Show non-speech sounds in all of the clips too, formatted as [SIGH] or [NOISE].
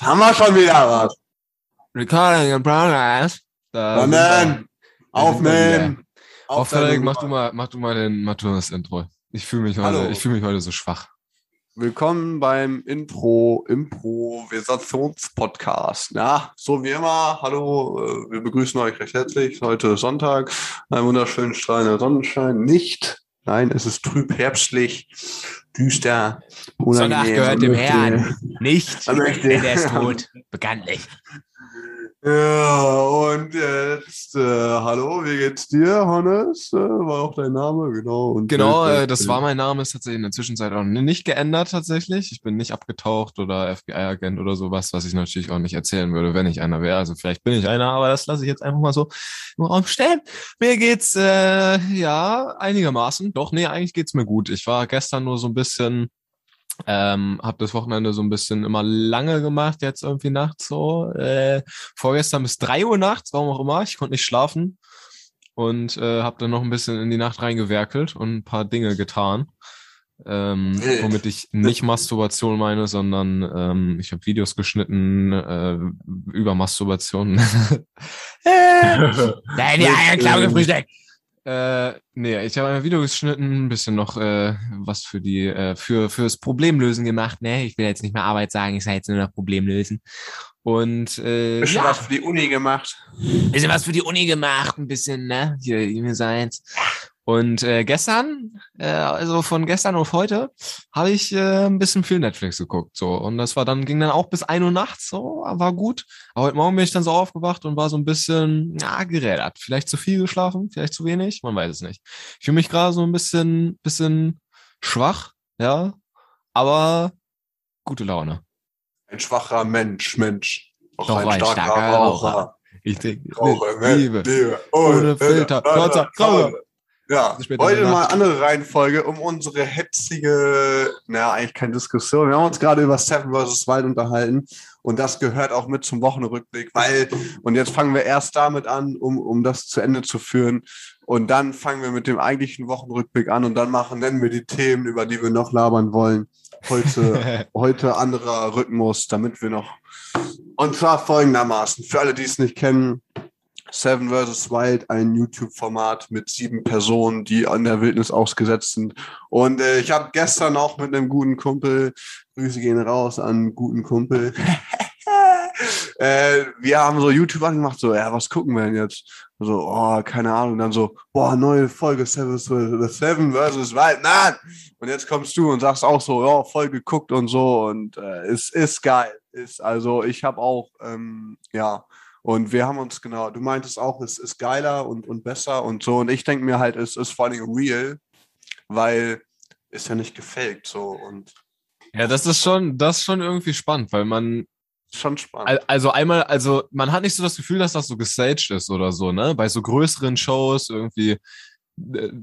Was haben wir schon wieder was? Recording in progress. Da Sondern aufnehmen. Auf Frederik, mach du mal, mach du mal den, mach du mal das Intro. Ich fühle mich heute, Hallo. ich fühle mich heute so schwach. Willkommen beim Intro Improvisationspodcast. Ja, so wie immer. Hallo, äh, wir begrüßen euch recht herzlich. Heute ist Sonntag, ein wunderschön strahlender Sonnenschein. Nicht, nein, es ist trüb herbstlich, düster, unangenehm. gehört dem Herrn. Nicht, denn er ist tot. Bekanntlich. Ja, und jetzt, äh, hallo, wie geht's dir, Hannes? Äh, war auch dein Name, genau. Und Genau, äh, das war mein Name, ist tatsächlich in der Zwischenzeit auch nicht geändert tatsächlich. Ich bin nicht abgetaucht oder FBI-Agent oder sowas, was ich natürlich auch nicht erzählen würde, wenn ich einer wäre. Also vielleicht bin ich einer, aber das lasse ich jetzt einfach mal so im Raum stehen. Mir geht's äh, ja einigermaßen. Doch, nee, eigentlich geht's mir gut. Ich war gestern nur so ein bisschen, ähm, habe das Wochenende so ein bisschen immer lange gemacht, jetzt irgendwie nachts so. Äh, vorgestern bis drei Uhr nachts, warum auch immer. Ich konnte nicht schlafen und äh, habe dann noch ein bisschen in die Nacht reingewerkelt und ein paar Dinge getan. Ähm, womit ich nicht Masturbation meine, sondern ähm, ich habe Videos geschnitten äh, über Masturbation. [LAUGHS] äh, [LAUGHS] Nein, die Eierklaue gefrühstückt. Äh, nee, ich habe ein Video geschnitten, ein bisschen noch äh, was für die äh, für fürs Problemlösen gemacht. Ne, ich will jetzt nicht mehr Arbeit sagen, ich sage jetzt nur noch Problemlösen. Und äh, Bisschen ja, was für die Uni gemacht. Bisschen was für die Uni gemacht, ein bisschen, ne? hier E-Mail Science. Und äh, gestern, äh, also von gestern auf heute, habe ich äh, ein bisschen viel Netflix geguckt. So. Und das war dann, ging dann auch bis 1 Uhr nachts, so, war gut. Aber heute Morgen bin ich dann so aufgewacht und war so ein bisschen, ja, gerädert. Vielleicht zu viel geschlafen, vielleicht zu wenig, man weiß es nicht. Ich fühle mich gerade so ein bisschen, bisschen schwach, ja, aber gute Laune. Ein schwacher Mensch, Mensch. Auch Doch ein starker Raucher. Ich trinke Raucher, Liebe. Liebe. Ohne Filter. Trotzer, Trotzer. Ja, heute mal andere Reihenfolge, um unsere hetzige, naja, eigentlich keine Diskussion. Wir haben uns gerade über Seven vs. Wild unterhalten und das gehört auch mit zum Wochenrückblick, weil, und jetzt fangen wir erst damit an, um, um das zu Ende zu führen. Und dann fangen wir mit dem eigentlichen Wochenrückblick an und dann machen, nennen wir die Themen, über die wir noch labern wollen. Heute, [LAUGHS] heute anderer Rhythmus, damit wir noch. Und zwar folgendermaßen, für alle, die es nicht kennen, Seven vs. Wild, ein YouTube-Format mit sieben Personen, die an der Wildnis ausgesetzt sind. Und äh, ich habe gestern auch mit einem guten Kumpel, Grüße gehen raus an einen guten Kumpel. [LAUGHS] äh, wir haben so YouTube angemacht, so, ja, was gucken wir denn jetzt? So, oh, keine Ahnung. dann so, boah, neue Folge Seven vs. Wild, nein! Und jetzt kommst du und sagst auch so, ja, voll geguckt und so. Und äh, es ist geil. Ist, also ich habe auch, ähm, ja, und wir haben uns genau, du meintest auch, es ist geiler und, und besser und so. Und ich denke mir halt, es ist vor allem real, weil ist ja nicht gefaked so und Ja, das ist schon, das ist schon irgendwie spannend, weil man, schon spannend. al- also einmal, also man hat nicht so das Gefühl, dass das so gestaged ist oder so, ne? Bei so größeren Shows irgendwie,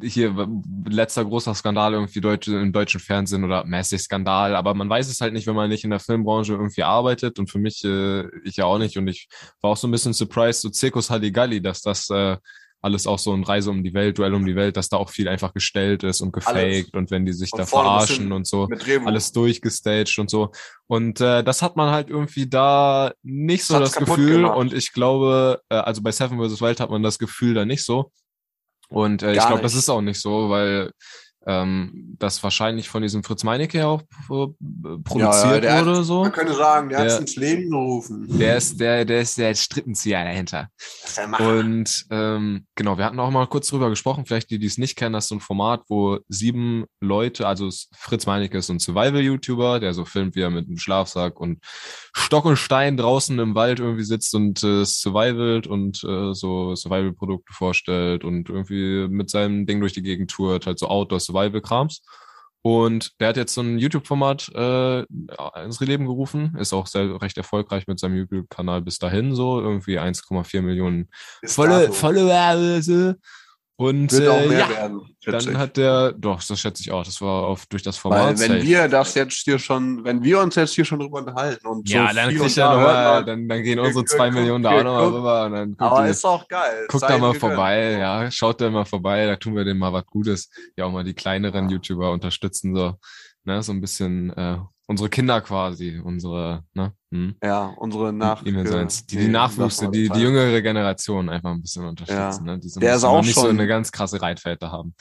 hier w- letzter großer Skandal irgendwie deutsche, im deutschen Fernsehen oder mäßig Skandal, aber man weiß es halt nicht, wenn man nicht in der Filmbranche irgendwie arbeitet und für mich, äh, ich ja auch nicht und ich war auch so ein bisschen surprised, so Zirkus Halligalli, dass das äh, alles auch so ein Reise um die Welt, Duell um die Welt, dass da auch viel einfach gestellt ist und gefaked Alles. und wenn die sich Von da verarschen und so alles durchgestaged und so. Und äh, das hat man halt irgendwie da nicht so Das das Gefühl. gemacht. Und ich glaube, äh, also bei Seven vs. Wild hat man das Gefühl da nicht so. Und äh, ich glaube, das ist auch nicht so, weil ähm, das wahrscheinlich von diesem Fritz Meinecke auch äh, produziert der hat- wurde so. Man könnte sagen, der hat es Der- ins Leben gerufen. Der ist der, der ist der Strippenzieher dahinter. Der. Und ähm, genau, wir hatten auch mal kurz drüber gesprochen, vielleicht die, die es nicht kennen, das ist so ein Format, wo sieben Leute, also Fritz Meinecke ist so ein Survival-YouTuber, der so filmt, wie er mit einem Schlafsack und Stock und Stein draußen im Wald irgendwie sitzt und äh, survivalt und äh, so Survival-Produkte vorstellt und irgendwie mit seinem Ding durch die Gegend tourt, halt so Outdoor-Survival-Krams. Und der hat jetzt so ein YouTube-Format äh, ins Leben gerufen, ist auch sehr recht erfolgreich mit seinem YouTube-Kanal bis dahin so, irgendwie 1,4 Millionen. Follower. Und Wird auch äh, mehr ja, werden. dann ich. hat der, doch, das schätze ich auch, das war auf durch das Format. Weil wenn safe. wir das jetzt hier schon, wenn wir uns jetzt hier schon drüber unterhalten und ja, so dann und ja da mal, dann, dann gehen unsere zwei Millionen da auch guck, noch mal guck. rüber und dann aber die, ist auch geil. guckt da mal gegönnt. vorbei, ja, schaut da mal vorbei, da tun wir denen mal was Gutes, ja auch mal die kleineren YouTuber unterstützen so, ne, so ein bisschen äh, unsere Kinder quasi, unsere, ne? Hm. Ja, unsere Nach... Die, die, die Nachwüchse, Nach- die, die jüngere Generation einfach ein bisschen unterstützen, ne? Die so, ein Der ist auch nicht so schon- eine ganz krasse Reitväter haben.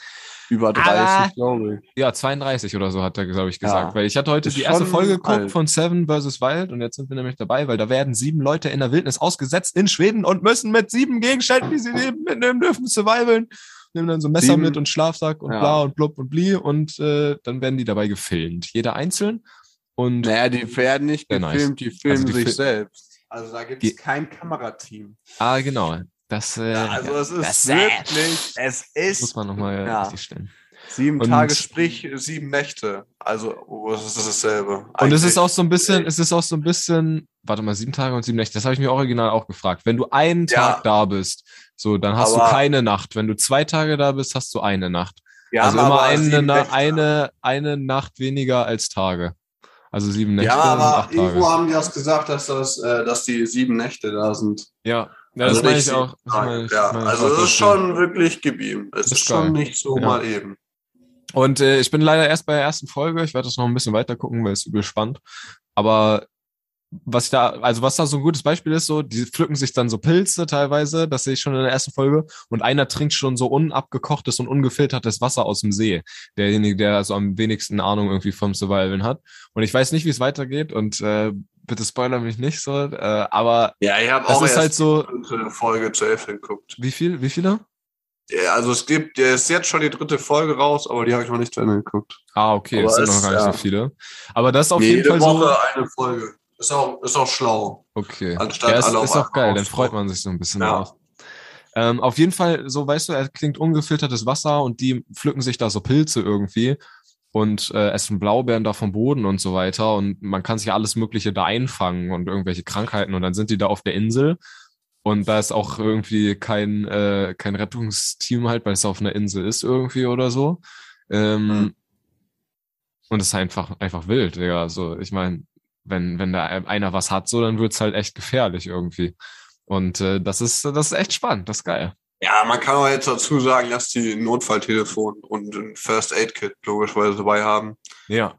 Über 30, Aber- glaube ich. Ja, 32 oder so hat er, glaube ich, gesagt. Ja. Weil ich hatte heute Ist die erste Folge geguckt von Seven vs. Wild und jetzt sind wir nämlich dabei, weil da werden sieben Leute in der Wildnis ausgesetzt in Schweden und müssen mit sieben Gegenständen, die sie mitnehmen dürfen, survivalen. Nehmen dann so Messer Sieben. mit und Schlafsack und Ja. bla und blub und bli und äh, dann werden die dabei gefilmt. Jeder einzeln. Und Naja, die werden nicht Sehr nice. gefilmt, die filmen Also die sich fil- selbst. Also da gibt es kein Kamerateam. ah, genau. Das, äh, Ja, also es ist das, äh, wirklich, es muss ist man nochmal Ja. richtig stellen. sieben Und- Tage, sprich sieben Nächte. Also oh, es ist dasselbe. Und es Eigentlich. ist auch so ein bisschen, es ist auch so ein bisschen, warte mal, sieben Tage und sieben Nächte, das habe ich mir original auch gefragt. Wenn du einen Ja. Tag da bist, so, dann hast Aber- du keine Nacht. Wenn du zwei Tage da bist, hast du eine Nacht. Wir also immer eine, eine, eine Nacht weniger als Tage. Also sieben Nächte Ja, aber acht irgendwo Tage. haben die das gesagt, dass das, äh, dass die sieben Nächte da sind. Ja, ja Also das meine ich auch. meine ich, ja, meine also es ist schon wirklich geblieben. Es ist ist schon nicht so Ja. mal eben. Und äh, ich bin leider erst bei der ersten Folge. Ich werde das noch ein bisschen weiter gucken, weil es übel spannend. Aber was ich da, also was da so ein gutes Beispiel ist, so, die pflücken sich dann so Pilze teilweise, das sehe ich schon in der ersten Folge, und einer trinkt schon so unabgekochtes und ungefiltertes Wasser aus dem See. Derjenige, der also am wenigsten Ahnung irgendwie vom Survivalen hat. Und ich weiß nicht, wie es weitergeht und äh, bitte spoiler mich nicht so, äh, aber Ja, ich habe auch ist erst halt so, die dritte Folge zu Elf geguckt. wie viel, wie viele? Ja, also es gibt, ja, ist jetzt schon die dritte Folge raus, aber die habe ich noch nicht zu Ende geguckt. Ah, okay, Aber es sind noch gar nicht ja. so viele. Aber das ist auf Nee, jeden jede Fall Woche so. eine Folge. Ist auch, ist auch schlau. Okay. Anstatt ja, ist, alle ist auch geil, dann freut man sich so ein bisschen Ja. drauf. Ähm, auf jeden Fall, so weißt du, er klingt ungefiltertes Wasser und die pflücken sich da so Pilze irgendwie und äh, essen Blaubeeren da vom Boden und so weiter und man kann sich alles Mögliche da einfangen und irgendwelche Krankheiten und dann sind die da auf der Insel und da ist auch irgendwie kein, äh, kein Rettungsteam halt, weil es auf einer Insel ist irgendwie oder so. Ähm, Mhm. Und es ist einfach, einfach wild, Digga. So, ich meine, wenn, wenn da einer was hat, so, dann wird's halt echt gefährlich irgendwie. Und äh, das ist, das ist echt spannend, das ist geil. Ja, man kann auch jetzt dazu sagen, dass die ein Notfalltelefon und ein First Aid Kit logischerweise dabei haben. Ja.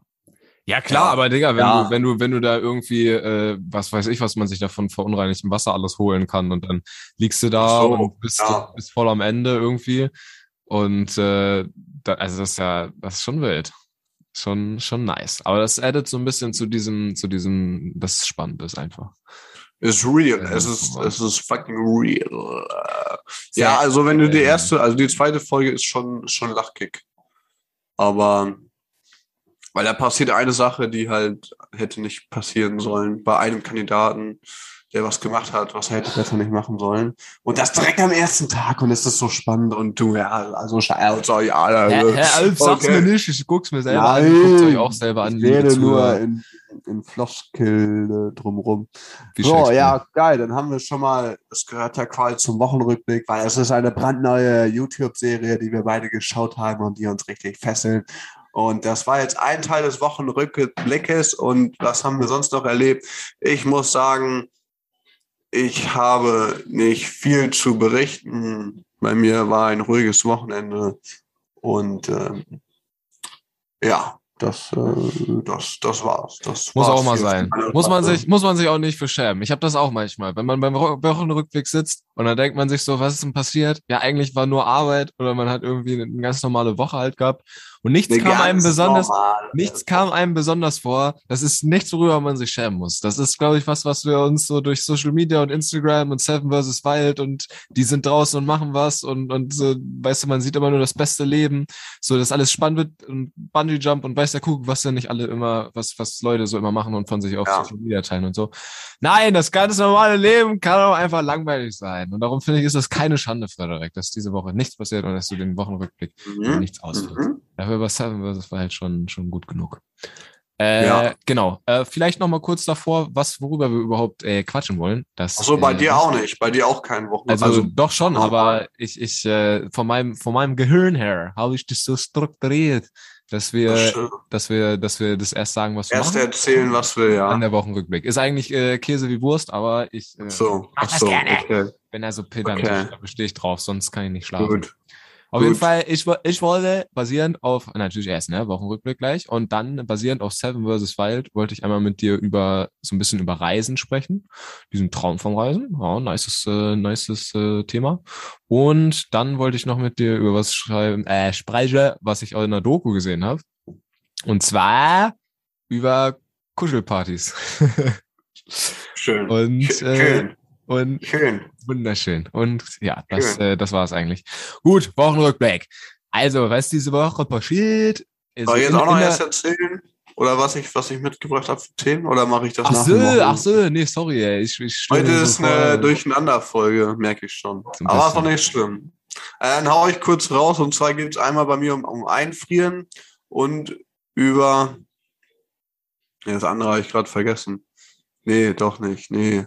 Ja, klar, Ja. aber Digga, wenn Ja. du, wenn du, wenn du da irgendwie, äh, was weiß ich, was man sich da von verunreinigtem Wasser alles holen kann und dann liegst du da so, und bist, ja. bist voll am Ende irgendwie. Und äh, da, also das ist ja, das ist schon wild. Schon, schon nice. Aber das addet so ein bisschen zu diesem, zu diesem, das ist spannend ist einfach. Ist real. Ja, es ist, es ist fucking real. Ja, also wenn du die erste, also die zweite Folge ist schon, schon Lachkick. Aber, weil da passiert eine Sache, die halt hätte nicht passieren sollen. Bei einem Kandidaten, der was gemacht hat, was er hätte besser nicht machen sollen. Und das direkt am ersten Tag und es ist so spannend und du, ja, also, also ja, also, okay. nicht, ich guck's mir selber an, ich guck's euch auch selber Ich rede nur in, in Floskel äh, drumrum. So, ja, geil. Dann haben wir schon mal, es gehört ja quasi zum Wochenrückblick, weil es ist eine brandneue YouTube-Serie, die wir beide geschaut haben und die uns richtig fesseln. Und das war jetzt ein Teil des Wochenrückblickes. Und was haben wir sonst noch erlebt? Ich muss sagen, ich habe nicht viel zu berichten. Bei mir war ein ruhiges Wochenende. Und ähm, ja, das, äh, das, das war's. Das Muss war's auch mal sein. Muss man sich, muss man sich auch nicht für schämen. Ich habe das auch manchmal. Wenn man beim Wochenrückblick sitzt und dann denkt man sich so, was ist denn passiert? Ja, eigentlich war nur Arbeit oder man hat irgendwie eine ganz normale Woche halt gehabt und nichts kam einem besonders, normale- nichts kam einem besonders vor. Das ist nichts, worüber man sich schämen muss. Das ist, glaube ich, was, was wir uns so durch Social Media und Instagram und Seven vs. Wild und die sind draußen und machen was und, und so, weißt du, man sieht immer nur das beste Leben, so, dass alles spannend wird und Bungee Jump und weiß der Kuckuck, was ja nicht alle immer, was, was Leute so immer machen und von sich auf Ja. Social Media teilen und so. Nein, das ganz normale Leben kann auch einfach langweilig sein. Und darum finde ich, ist das keine Schande, Frederik, dass diese Woche nichts passiert und dass du den Wochenrückblick Mhm. nichts ausführst. Mhm. Dafür war Seven vs. Wild schon, schon gut genug. Äh, Ja. Genau. Äh, vielleicht noch mal kurz davor, was, worüber wir überhaupt äh, quatschen wollen. Das, Ach so, bei äh, dir auch nicht. Bei dir auch kein Wochenende. Also, doch schon, aber ich, ich äh, von meinem von meinem Gehirn her habe ich das so strukturiert, dass wir, das, dass wir, dass wir das erst sagen, was wir erst machen. erzählen, was wir ja. An der Wochenrückblick. Ist eigentlich äh, Käse wie Wurst, aber ich, äh, so, Mach ach das so, gerne. okay, bin ja so pedantisch, Okay. da bestehe ich drauf, sonst kann ich nicht schlafen. gut. Auf Gut. jeden Fall, ich, ich wollte basierend auf, natürlich erst, ne, Wochenrückblick gleich, und dann basierend auf Seven vs. Wild wollte ich einmal mit dir über, so ein bisschen über Reisen sprechen. Diesen Traum vom Reisen. Ja, nices, äh, nices äh, Thema. Und dann wollte ich noch mit dir über was schreiben, äh, sprechen, was ich auch in der Doku gesehen habe. Und zwar über Kuschelpartys. [LAUGHS] Schön. und, äh, Schön. Und Schön. Wunderschön. Und ja, das, Schön. äh, das war es eigentlich. Gut, Wochenrückblick. Also, was diese Woche passiert? ist Soll ich jetzt in- auch noch erst erzählen? Oder was ich, was ich mitgebracht habe für Themen? Oder mache ich das Ach nach so, ach so, nee, sorry, ey. Ich, ich Heute ist so eine vor- Durcheinanderfolge, merke ich schon. Aber ist doch nicht schlimm. Äh, dann hau ich kurz raus. Und zwar geht es einmal bei mir um, um Einfrieren und über. Nee, das andere habe ich gerade vergessen. Nee, doch nicht. Nee.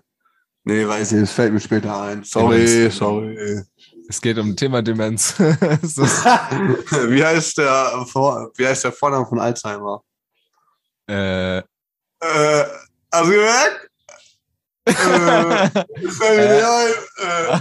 Nee, weiß ich, es fällt mir später ein. Sorry, sorry. Es geht um Thema Demenz. [LAUGHS] [LAUGHS] Wie heißt der Vor wie heißt der Vorname von Alzheimer? äh, Äh, hast du gemerkt? äh, nicht ein.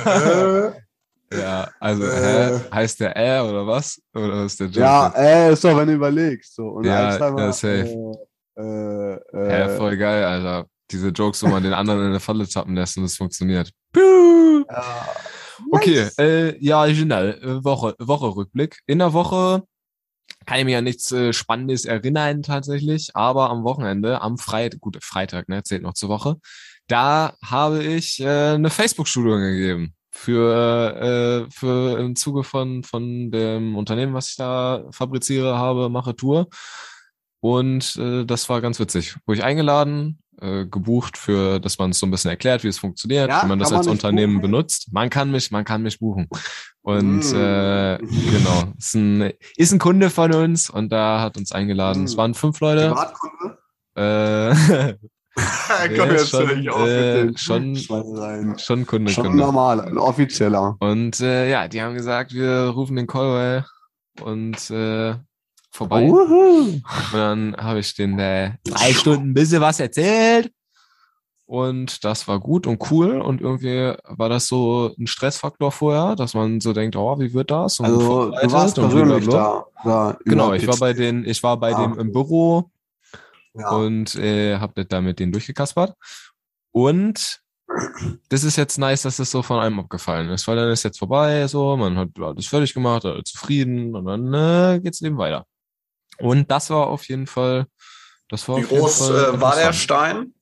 Äh, äh. ja, also, Äh. heißt der R oder was? Oder ist der? Ja, äh, ist doch, wenn du überlegst. So. Und Ja, Alzheimer, ja, safe. Äh, äh, Ja, äh, voll geil, Alter. Diese Jokes, wo man den anderen in eine Falle tappen lässt und es funktioniert. ja. Okay, Nice. äh, ja, genau. Woche, Woche Rückblick. In der Woche kann ich mich an nichts äh, Spannendes erinnern tatsächlich, aber am Wochenende, am Freitag, gut, Freitag, ne, zählt noch zur Woche, da habe ich äh, eine Facebook-Schulung gegeben für, äh, für im Zuge von, von dem Unternehmen, was ich da fabriziere, habe, mache Tour. Und äh, das war ganz witzig. Wurde ich eingeladen, äh, gebucht für, dass man es so ein bisschen erklärt, wie es funktioniert, Ja, wie man das man als Unternehmen buchen? benutzt. Man kann mich, man kann mich buchen. Und Mm. äh, genau, ist ein, ist ein Kunde von uns und da hat uns eingeladen. Es Mm. waren fünf Leute. Privatkunde? Äh, [LAUGHS] [LAUGHS] Komm jetzt schon, nicht auf äh, schon- schon Kunde, Schon Kunde. normal, ein offizieller. Und äh, ja, die haben gesagt, wir rufen den Callway und äh, vorbei. Uhu. Und dann habe ich den äh, drei Stunden ein bisschen was erzählt. Und das war gut und cool. Und irgendwie war das so ein Stressfaktor vorher, dass man so denkt, oh, wie wird das? Und Also, du warst persönlich da. Oder Genau, ich war bei den, ich war bei Ah, dem im Büro Ja. und äh, habe das da mit denen durchgekaspert. Und das ist jetzt nice, dass das so von einem abgefallen ist, weil dann ist jetzt vorbei, so, man hat alles fertig gemacht, alle zufrieden und dann äh, geht's eben weiter. Und das war auf jeden Fall, das war Wie groß äh, war der. Stein?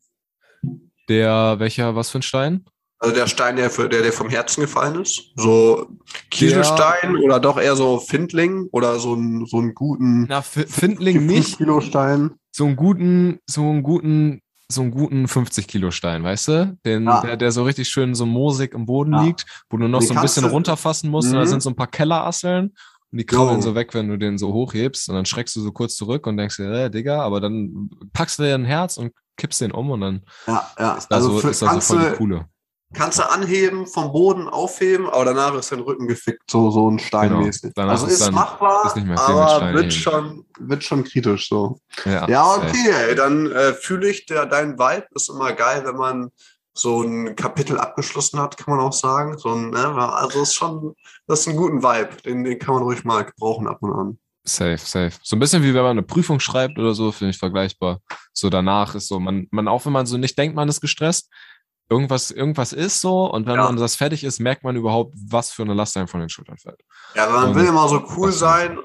Der, welcher, was für ein Stein? Also der Stein, der, für, der dir vom Herzen gefallen ist? So Kieselstein oder doch eher so Findling oder so einen, so einen guten Na, F- Findling nicht, Kilo Stein? so einen guten, so einen guten, so einen guten 50 Kilo Stein, weißt du? Den, Ja. der, der so richtig schön so moosig im Boden Ja. liegt, wo du noch Den so ein bisschen du- runterfassen musst und da Mhm. sind so ein paar Kellerasseln und die krabbeln so weg, wenn du den so hochhebst und dann schreckst du so kurz zurück und denkst dir, äh, Digga, aber dann packst du dir ein Herz und kippst den um und dann Ja, ja. ist da Also so, ist da so kannst, voll die coole. kannst du anheben, vom Boden aufheben, aber danach ist dein Rücken gefickt, so, so ein Steinmäßig. Danach also ist dann- machbar, ist aber wird heben. schon, wird schon kritisch so. Ja, Ja, okay, ey, dann äh, fühle ich der, dein Vibe. Ist immer geil, wenn man so ein Kapitel abgeschlossen hat, kann man auch sagen. So ein, ne, also ist schon, das ist ein guten Vibe. Den, den kann man ruhig mal gebrauchen ab und an. Safe, safe. So ein bisschen wie wenn man eine Prüfung schreibt oder so, finde ich vergleichbar. So danach ist so, man, man, auch wenn man so nicht denkt, man ist gestresst, irgendwas, irgendwas ist so und wenn Ja. man das fertig ist, merkt man überhaupt, was für eine Last einem von den Schultern fällt. Ja, man Und will immer so cool sein,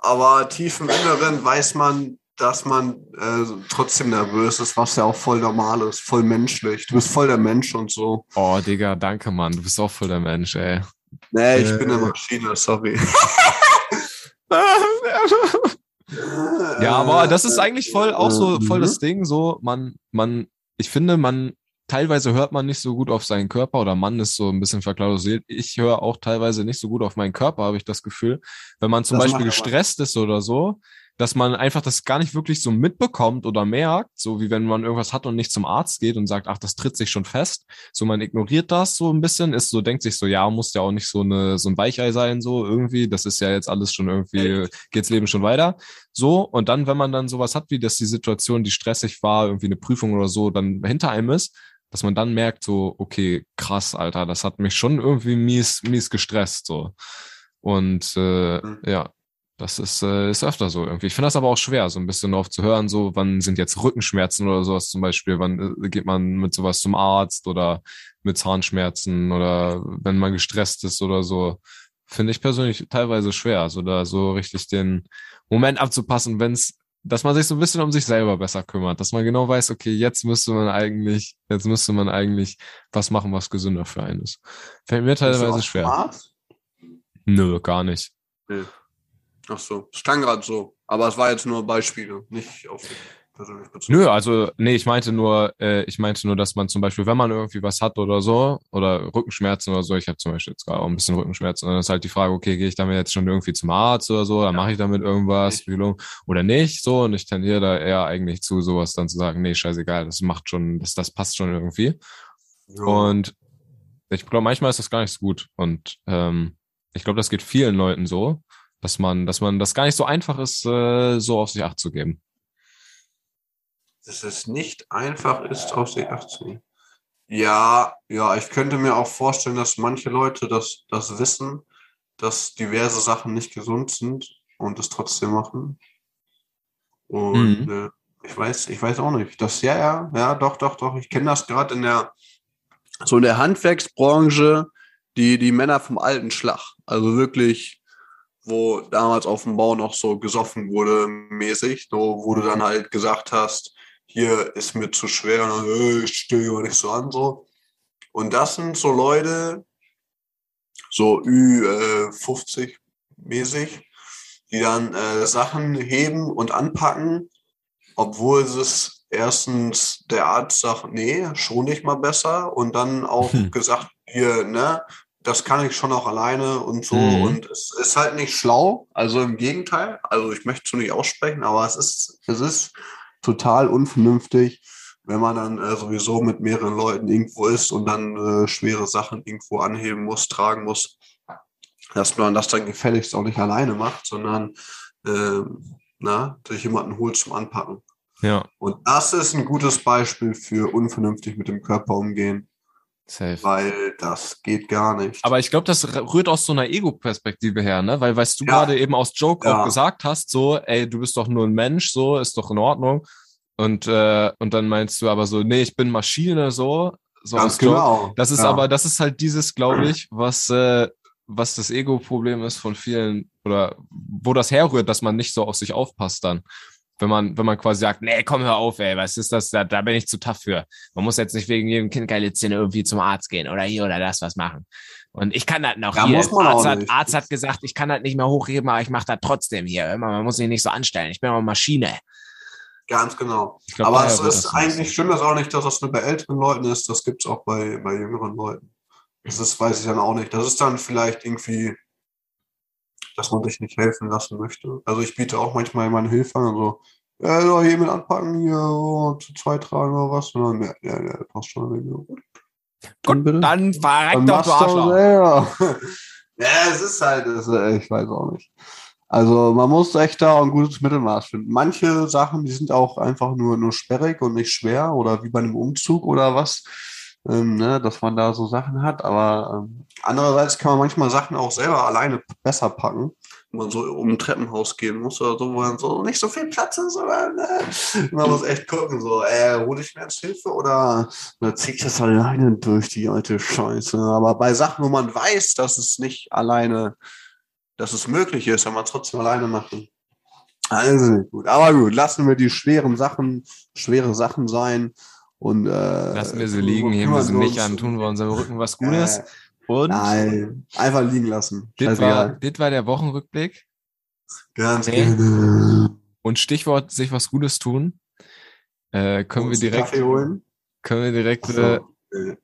aber tief im Inneren weiß man, dass man äh, trotzdem nervös ist, was ja auch voll normal ist, voll menschlich. Du bist voll der Mensch und so. Oh, Digga, danke, Mann. Du bist auch voll der Mensch, ey. Nee, ich Äh. bin eine Maschine, sorry. [LAUGHS] Ja, aber das ist eigentlich voll auch so voll Mhm. das Ding, so man man ich finde, man teilweise hört man nicht so gut auf seinen Körper oder man ist so ein bisschen verklausuliert. Ich höre auch teilweise nicht so gut auf meinen Körper, habe ich das Gefühl, wenn man zum Das Beispiel gestresst ist oder so, dass man einfach das gar nicht wirklich so mitbekommt oder merkt, so wie wenn man irgendwas hat und nicht zum Arzt geht und sagt, ach, das tritt sich schon fest. So man ignoriert das so ein bisschen, ist so denkt sich so, ja, muss ja auch nicht so eine so ein Weichei sein so irgendwie, das ist ja jetzt alles schon irgendwie geht's Leben schon weiter. So, und dann, wenn man dann sowas hat, wie dass die Situation, die stressig war, irgendwie eine Prüfung oder so, dann hinter einem ist, dass man dann merkt, so, okay, krass, Alter, das hat mich schon irgendwie mies, mies gestresst, so. Und äh, Mhm. ja, das ist, äh, ist öfter so irgendwie. Ich finde das aber auch schwer, so ein bisschen drauf zu hören, so wann sind jetzt Rückenschmerzen oder sowas zum Beispiel, wann äh, geht man mit sowas zum Arzt oder mit Zahnschmerzen oder wenn man gestresst ist oder so. Finde ich persönlich teilweise schwer, also da so richtig den Moment abzupassen, wenn es, dass man sich so ein bisschen um sich selber besser kümmert, dass man genau weiß, okay, jetzt müsste man eigentlich, jetzt müsste man eigentlich was machen, was gesünder für einen ist. Fällt mir teilweise schwer. Nö, gar nicht. Ach so, es klang gerade so. Aber es war jetzt nur Beispiele, nicht auf persönlich bezogen. Nö, also, nee, ich meinte nur, äh, ich meinte nur, dass man zum Beispiel, wenn man irgendwie was hat oder so, oder Rückenschmerzen oder so, ich habe zum Beispiel jetzt gerade auch ein bisschen Rückenschmerzen, und dann ist halt die Frage, okay, gehe ich damit jetzt schon irgendwie zum Arzt oder so, dann mache ich damit irgendwas oder nicht, so, und ich tendiere da eher eigentlich zu, sowas dann zu sagen, nee, scheißegal, das macht schon, das, das passt schon irgendwie. Ja. Und ich glaube, manchmal ist das gar nicht so gut. Und ähm, ich glaube, das geht vielen Leuten so, dass man, dass man das gar nicht so einfach ist, äh, so auf sich acht zu geben. dass es nicht einfach ist, auf sich acht zu nehmen. Ja, ja, ich könnte mir auch vorstellen, dass manche Leute das, das wissen, dass diverse Sachen nicht gesund sind und es trotzdem machen. Und äh, ich weiß, ich weiß auch nicht. Das, ja, ja, ja, doch, doch, doch. Ich kenne das gerade in der, so in der Handwerksbranche, die, die Männer vom alten Schlag. Also wirklich, wo damals auf dem Bau noch so gesoffen wurde, mäßig, so, wo du dann halt gesagt hast, hier ist mir zu schwer und dann, äh, ich stehe aber nicht so an, so. Und das sind so Leute, so Ü50 mäßig, die dann äh, Sachen heben und anpacken, obwohl es erstens der Arzt sagt, nee, schon nicht mal besser und dann auch Hm. gesagt, hier, ne, das kann ich schon auch alleine und so Mhm. und es ist halt nicht schlau, also im Gegenteil, also ich möchte es so nicht aussprechen, aber es ist, es ist total unvernünftig, wenn man dann äh, sowieso mit mehreren Leuten irgendwo ist und dann äh, schwere Sachen irgendwo anheben muss, tragen muss, dass man das dann gefälligst auch nicht alleine macht, sondern ähm, na, sich jemanden holt zum Anpacken. Ja, Und das ist ein gutes Beispiel für unvernünftig mit dem Körper umgehen, safe. weil das geht gar nicht. Aber ich glaube, das rührt aus so einer Ego-Perspektive her, ne? Weil, weißt du Ja. gerade eben aus Joke Ja. auch gesagt hast, so, ey, du bist doch nur ein Mensch, so, ist doch in Ordnung. Und, äh, und dann meinst du aber so, nee, ich bin Maschine, so. so Ganz Joke. genau. Das ist ja. aber, das ist halt dieses, glaube [CLEARS THROAT] ich, was, äh, was das Ego-Problem ist von vielen oder wo das herrührt, dass man nicht so auf sich aufpasst dann. Wenn man, wenn man quasi sagt, nee, komm, hör auf, ey, was ist das? Da, da bin ich zu tough für. Man muss jetzt nicht wegen jedem Kind geile Zähne irgendwie zum Arzt gehen oder hier oder das was machen. Und ich kann das noch Ja, hier. muss man Arzt, auch hat. Arzt hat gesagt, ich kann das nicht mehr hochheben, aber ich mache das trotzdem hier. Man muss sich nicht so anstellen. Ich bin auch Maschine. Ganz genau. Glaub, Aber es ist eigentlich, stimmt das auch nicht, dass das nur bei älteren Leuten ist. Das gibt es auch bei, bei jüngeren Leuten. Das ist, weiß ich dann auch nicht. Das ist dann vielleicht irgendwie, dass man sich nicht helfen lassen möchte. Also ich biete auch manchmal meine Hilfe an so, ja, soll hier mit anpacken, hier oh, zu zweit tragen oder was. Und dann, ja, ja, passt schon. Dann, bitte. dann verreck Dann doch, du Arschloch. [LAUGHS] ja, es ist halt, es, ist- ich weiß auch nicht. Also man muss echt da ein gutes Mittelmaß finden. Manche Sachen, die sind auch einfach nur, nur sperrig und nicht schwer oder wie bei einem Umzug oder was, ähm, ne, dass man da so Sachen hat. Aber ähm, andererseits kann man manchmal Sachen auch selber alleine besser packen. Wenn man so um ein Treppenhaus gehen muss oder so, wo dann so nicht so viel Platz ist. Oder, ne? Man muss echt gucken, so, äh, hole ich mir jetzt Hilfe oder oder zieh ich das alleine durch die alte Scheiße. Aber bei Sachen, wo man weiß, dass es nicht alleine, dass es möglich ist, kann man es trotzdem alleine machen. Also gut. Aber gut, lassen wir die schweren Sachen, schwere Sachen sein. Und, äh, Lassen wir sie liegen, heben wir sie nicht an, tun wir unserem Rücken was Gutes. Äh, Und nein, einfach liegen lassen. das war, das war der Wochenrückblick. Ganz Nee. gerne. Und Stichwort sich was Gutes tun. Äh, können wir direkt, Kaffee holen? können wir direkt, Ach so. Äh,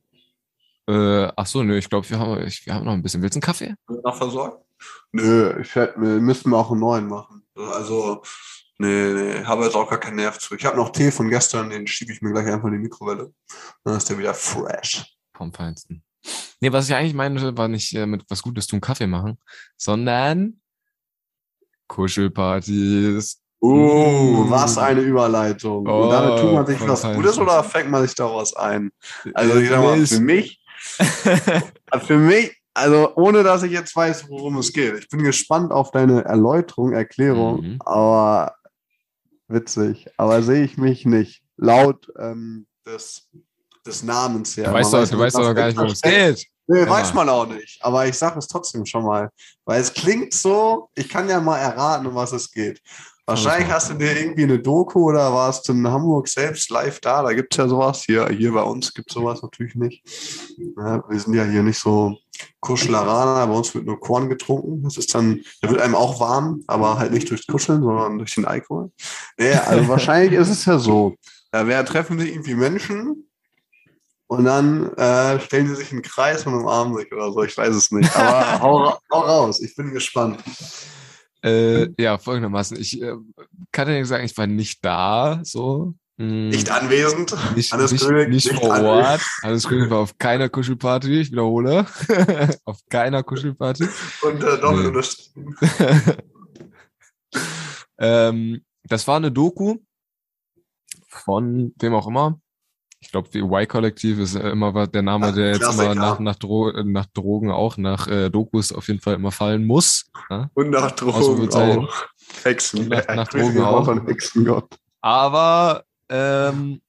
äh, ach so, nö, ich glaube, wir haben, ich, wir haben noch ein bisschen. Willst du einen Kaffee? Noch versorgt? Nö, ich hätte, müssten wir auch einen neuen machen. Also, nee, nee, habe jetzt auch gar keinen Nerv zu. Ich habe noch Tee von gestern, den schiebe ich mir gleich einfach in die Mikrowelle. Dann ist der wieder fresh. Vom Feinsten. Nee, was ich eigentlich meinte, war nicht äh, mit was Gutes tun Kaffee machen, sondern Kuschelpartys. Oh, was eine Überleitung. Oh, Und damit tut man sich was. Gutes oder fängt man sich daraus ein? Also, ich sag mal, für mich, für mich, Also, ohne dass ich jetzt weiß, worum es geht. Ich bin gespannt auf deine Erläuterung, Erklärung, Mhm. aber witzig. Aber sehe ich mich nicht. Laut ähm, des, des Namens her. Du weißt doch, du weißt doch gar nicht, worum es geht. Nee, Ja. weiß man auch nicht. Aber ich sage es trotzdem schon mal. Weil es klingt so, ich kann ja mal erraten, um was es geht. Wahrscheinlich hast du dir irgendwie eine Doku oder warst du in Hamburg selbst live da. Da gibt es ja sowas. Hier, hier bei uns gibt es sowas natürlich nicht. Ja, wir sind ja hier nicht so Kuschelaraner. Bei uns wird nur Korn getrunken. Das ist dann, da wird einem auch warm, aber halt nicht durchs Kuscheln, sondern durch den Alkohol. Nee, also wahrscheinlich ist es ja so. Da wär, treffen sich irgendwie Menschen und dann äh, stellen sie sich in einen Kreis und umarmen sich oder so. Ich weiß es nicht. Aber [LAUGHS] hau, hau raus. Ich bin gespannt. Äh, ja, folgendermaßen. Ich äh, kann dir sagen, ich war nicht da, so. Mm, Nicht anwesend. nicht, Hannes nicht, König, nicht nicht vor anwesend. Ort. Hannes König war auf keiner Kuschelparty, ich wiederhole. [LAUGHS] auf keiner Kuschelparty. Und äh, doppelt Nee. unterstrichen. [LAUGHS] ähm, das war eine Doku von wem auch immer. Ich glaube, die Y-Kollektiv ist äh, immer was- der Name, Ja, der jetzt immer nach, nach, Dro äh, nach Drogen auch, nach äh, Dokus auf jeden Fall immer fallen muss. Ja? Und nach Drogen auch. Hexen. Und nach- nach [LAUGHS] Ich grüße Drogen auch. Von Hexengott. Aber, ähm,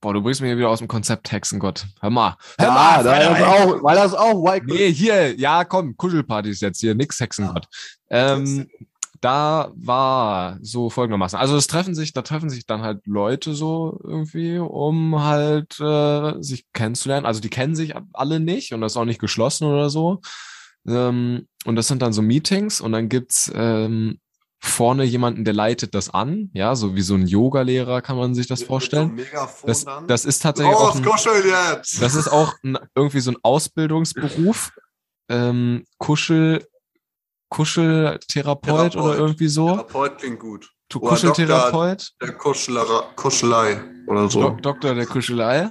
boah, du bringst mich hier wieder aus dem Konzept Hexengott. Hör mal. Hör Ja, mal, da das auch, weil das auch White Nee, hier, ja, komm, Kuschelpartys jetzt hier, nix Hexengott. Ähm, da war so folgendermaßen. Also es treffen sich, da treffen sich dann halt Leute so irgendwie, um halt äh, sich kennenzulernen. Also die kennen sich alle nicht und das ist auch nicht geschlossen oder so. Ähm, und das sind dann so Meetings und dann gibt's ähm, vorne jemanden, der leitet das an, ja, so wie so ein Yoga-Lehrer kann man sich das vorstellen. Das, das ist tatsächlich auch Los, ein, das ist auch ein, irgendwie so ein Ausbildungsberuf. Ähm, Kuschel, Kuscheltherapeut Therapeut. oder irgendwie so. Therapeut klingt gut. Tu- Oder Kuscheltherapeut, Der Kuscheler, Kuschelei oder so. Do Doktor der Kuschelei.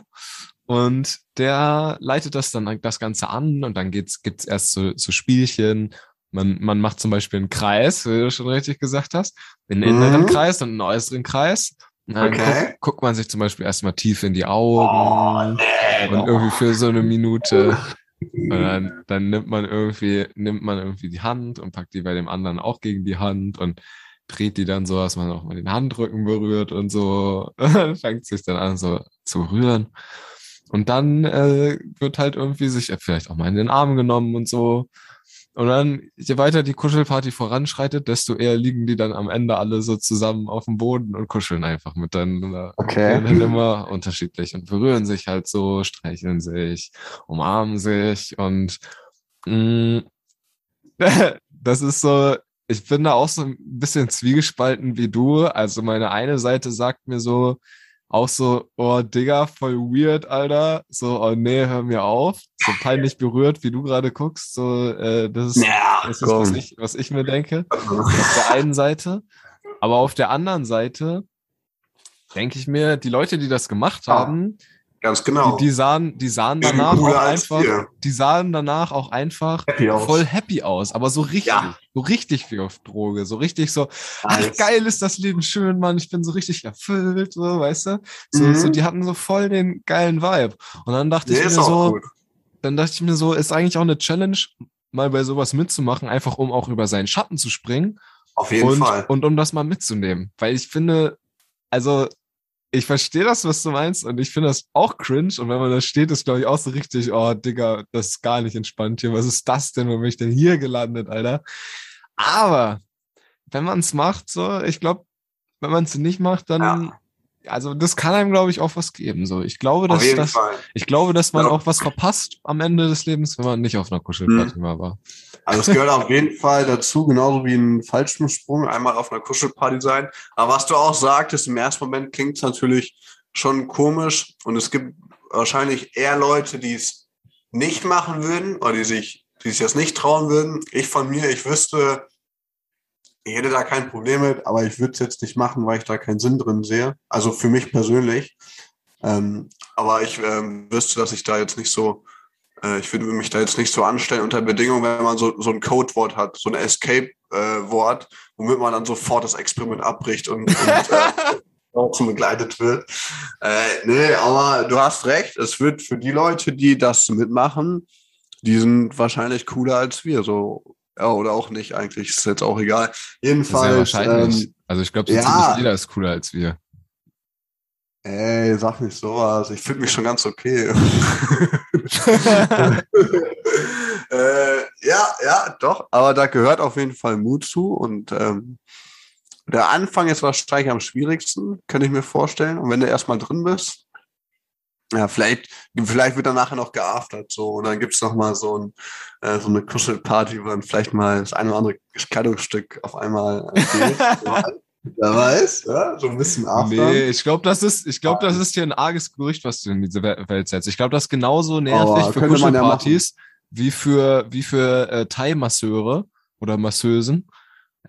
Und der leitet das dann das Ganze an und dann geht's, gibt's erst so, so Spielchen. Man, man macht zum Beispiel einen Kreis, wie du schon richtig gesagt hast. Einen inneren Mhm. Kreis und einen äußeren Kreis. Und dann Okay. guckt, guckt man sich zum Beispiel erstmal tief in die Augen. und irgendwie für so eine Minute. Und dann, dann nimmt man irgendwie, nimmt man irgendwie die Hand und packt die bei dem anderen auch gegen die Hand und dreht die dann so, dass man auch mal den Handrücken berührt und so, [LAUGHS] fängt sich dann an so zu rühren. Und dann äh, wird halt irgendwie sich vielleicht auch mal in den Arm genommen und so. Und dann, je weiter die Kuschelparty voranschreitet, desto eher liegen die dann am Ende alle so zusammen auf dem Boden und kuscheln einfach miteinander. Okay. Und dann immer unterschiedlich und berühren sich halt so, streicheln sich, umarmen sich und mh, [LAUGHS] das ist so, ich bin da auch so ein bisschen zwiegespalten wie du. Also meine eine Seite sagt mir so, auch so, oh Digga, voll weird, Alter. So, oh nee, hör mir auf. So peinlich berührt, wie du gerade guckst. So, äh, das ist, Ja, das ist was, ich, was ich mir denke. [LAUGHS] Auf der einen Seite. Aber auf der anderen Seite denke ich mir, die Leute, die das gemacht Ah, haben, Ganz genau. die, die sahen, die sahen danach auch einfach, die sahen danach auch einfach Happy aus. voll happy aus, aber so richtig, Ja. so richtig wie auf Droge, so richtig so, ach Nice. geil ist das Leben schön, Mann, ich bin so richtig erfüllt, so, weißt du? So, Mhm. so, die hatten so voll den geilen Vibe. Und dann dachte Nee, ich mir so, gut. dann dachte ich mir so, ist eigentlich auch eine Challenge, mal bei sowas mitzumachen, einfach um auch über seinen Schatten zu springen Auf jeden und, Fall. und um das mal mitzunehmen. Weil ich finde, also ich verstehe das, was du meinst, und ich finde das auch cringe. Und wenn man da steht, ist, glaube ich, auch so richtig, oh, Digga, das ist gar nicht entspannt hier. Was ist das denn? Wo bin ich denn hier gelandet, Alter? Aber wenn man es macht, so, ich glaube, wenn man es nicht macht, dann, also das kann einem, glaube ich, auch was geben. So, ich glaube, dass jeden das, Fall. ich glaube, dass man Ja. auch was verpasst am Ende des Lebens, wenn man nicht auf einer Kuschelparty mal war. Also es gehört auf jeden Fall dazu, genauso wie ein Fallschirmsprung, einmal auf einer Kuschelparty sein. Aber was du auch sagtest, im ersten Moment klingt es natürlich schon komisch und es gibt wahrscheinlich eher Leute, die es nicht machen würden oder die sich, die sich das nicht trauen würden. Ich von mir, ich wüsste, ich hätte da kein Problem mit, aber ich würde es jetzt nicht machen, weil ich da keinen Sinn drin sehe. Also für mich persönlich. Ähm, aber ich ähm, wüsste, dass ich da jetzt nicht so äh, ich würde mich da jetzt nicht so anstellen unter Bedingungen, wenn man so, so ein Codewort hat, so ein Escape-Wort, womit man dann sofort das Experiment abbricht und, und [LAUGHS] äh, draußen begleitet wird. Äh, nee, aber du hast recht, es wird für die Leute, die das mitmachen, die sind wahrscheinlich cooler als wir, so. Ja, oder auch nicht eigentlich, ist jetzt auch egal. Sehr Jedenfalls, wahrscheinlich. ähm, also ich glaube, so ja. ziemlich jeder ist cooler als wir. ey, sag nicht sowas, ich finde mich schon ganz okay. [LAUGHS] [LAUGHS] äh, ja, ja, doch, aber da gehört auf jeden Fall Mut zu und ähm, der Anfang ist wahrscheinlich am schwierigsten, könnte ich mir vorstellen. Und wenn du erstmal drin bist, ja, vielleicht, vielleicht wird dann nachher noch geaftert, so, und dann gibt's noch mal so, ein, äh, so eine Kuschelparty, wo dann vielleicht mal das eine oder andere Kleidungsstück auf einmal fehlt. [LAUGHS] Wer weiß, ja, so ein bisschen aftern. Nee, ich glaube, das ist, ich glaube, das ist hier ein arges Gerücht, was du in diese We- Welt setzt. Ich glaube, das ist genauso nervig Aber für man ja Kuschelpartys wie für, wie für äh, Thai-Masseure oder Masseusen,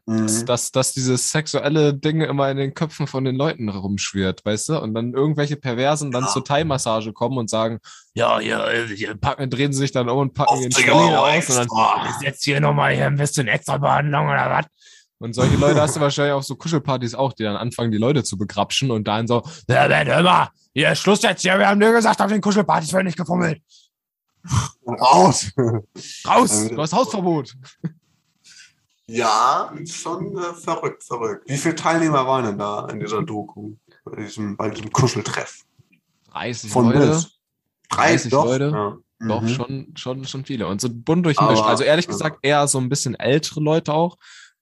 Mhm. dass, dass dieses sexuelle Ding immer in den Köpfen von den Leuten rumschwirrt, weißt du? Und dann irgendwelche Perversen dann Ja. zur Thai-Massage kommen und sagen, ja, ja, äh, hier packen, drehen sie sich dann um und packen den 10 Schwengel Euro aus und dann. Ist jetzt hier nochmal hier ein bisschen extra Behandlung oder was? Und solche Leute hast du wahrscheinlich auf so Kuschelpartys auch, die dann anfangen, die Leute zu begrapschen und dann so, Ja, Ben, hör mal. Hier, Schluss jetzt hier. Wir haben dir gesagt, auf den Kuschelpartys wird nicht gefummelt. Raus! raus, du hast Hausverbot. Ja, schon äh, verrückt, verrückt. Wie viele Teilnehmer waren denn da in dieser Doku? Bei diesem, bei diesem Kuscheltreff? 30 Von Leute, bis. 30 doch? Leute? Ja. doch Mhm. schon, schon, schon viele. Und so bunt durchmischt. Aber- also ehrlich ja. gesagt eher so ein bisschen ältere Leute auch.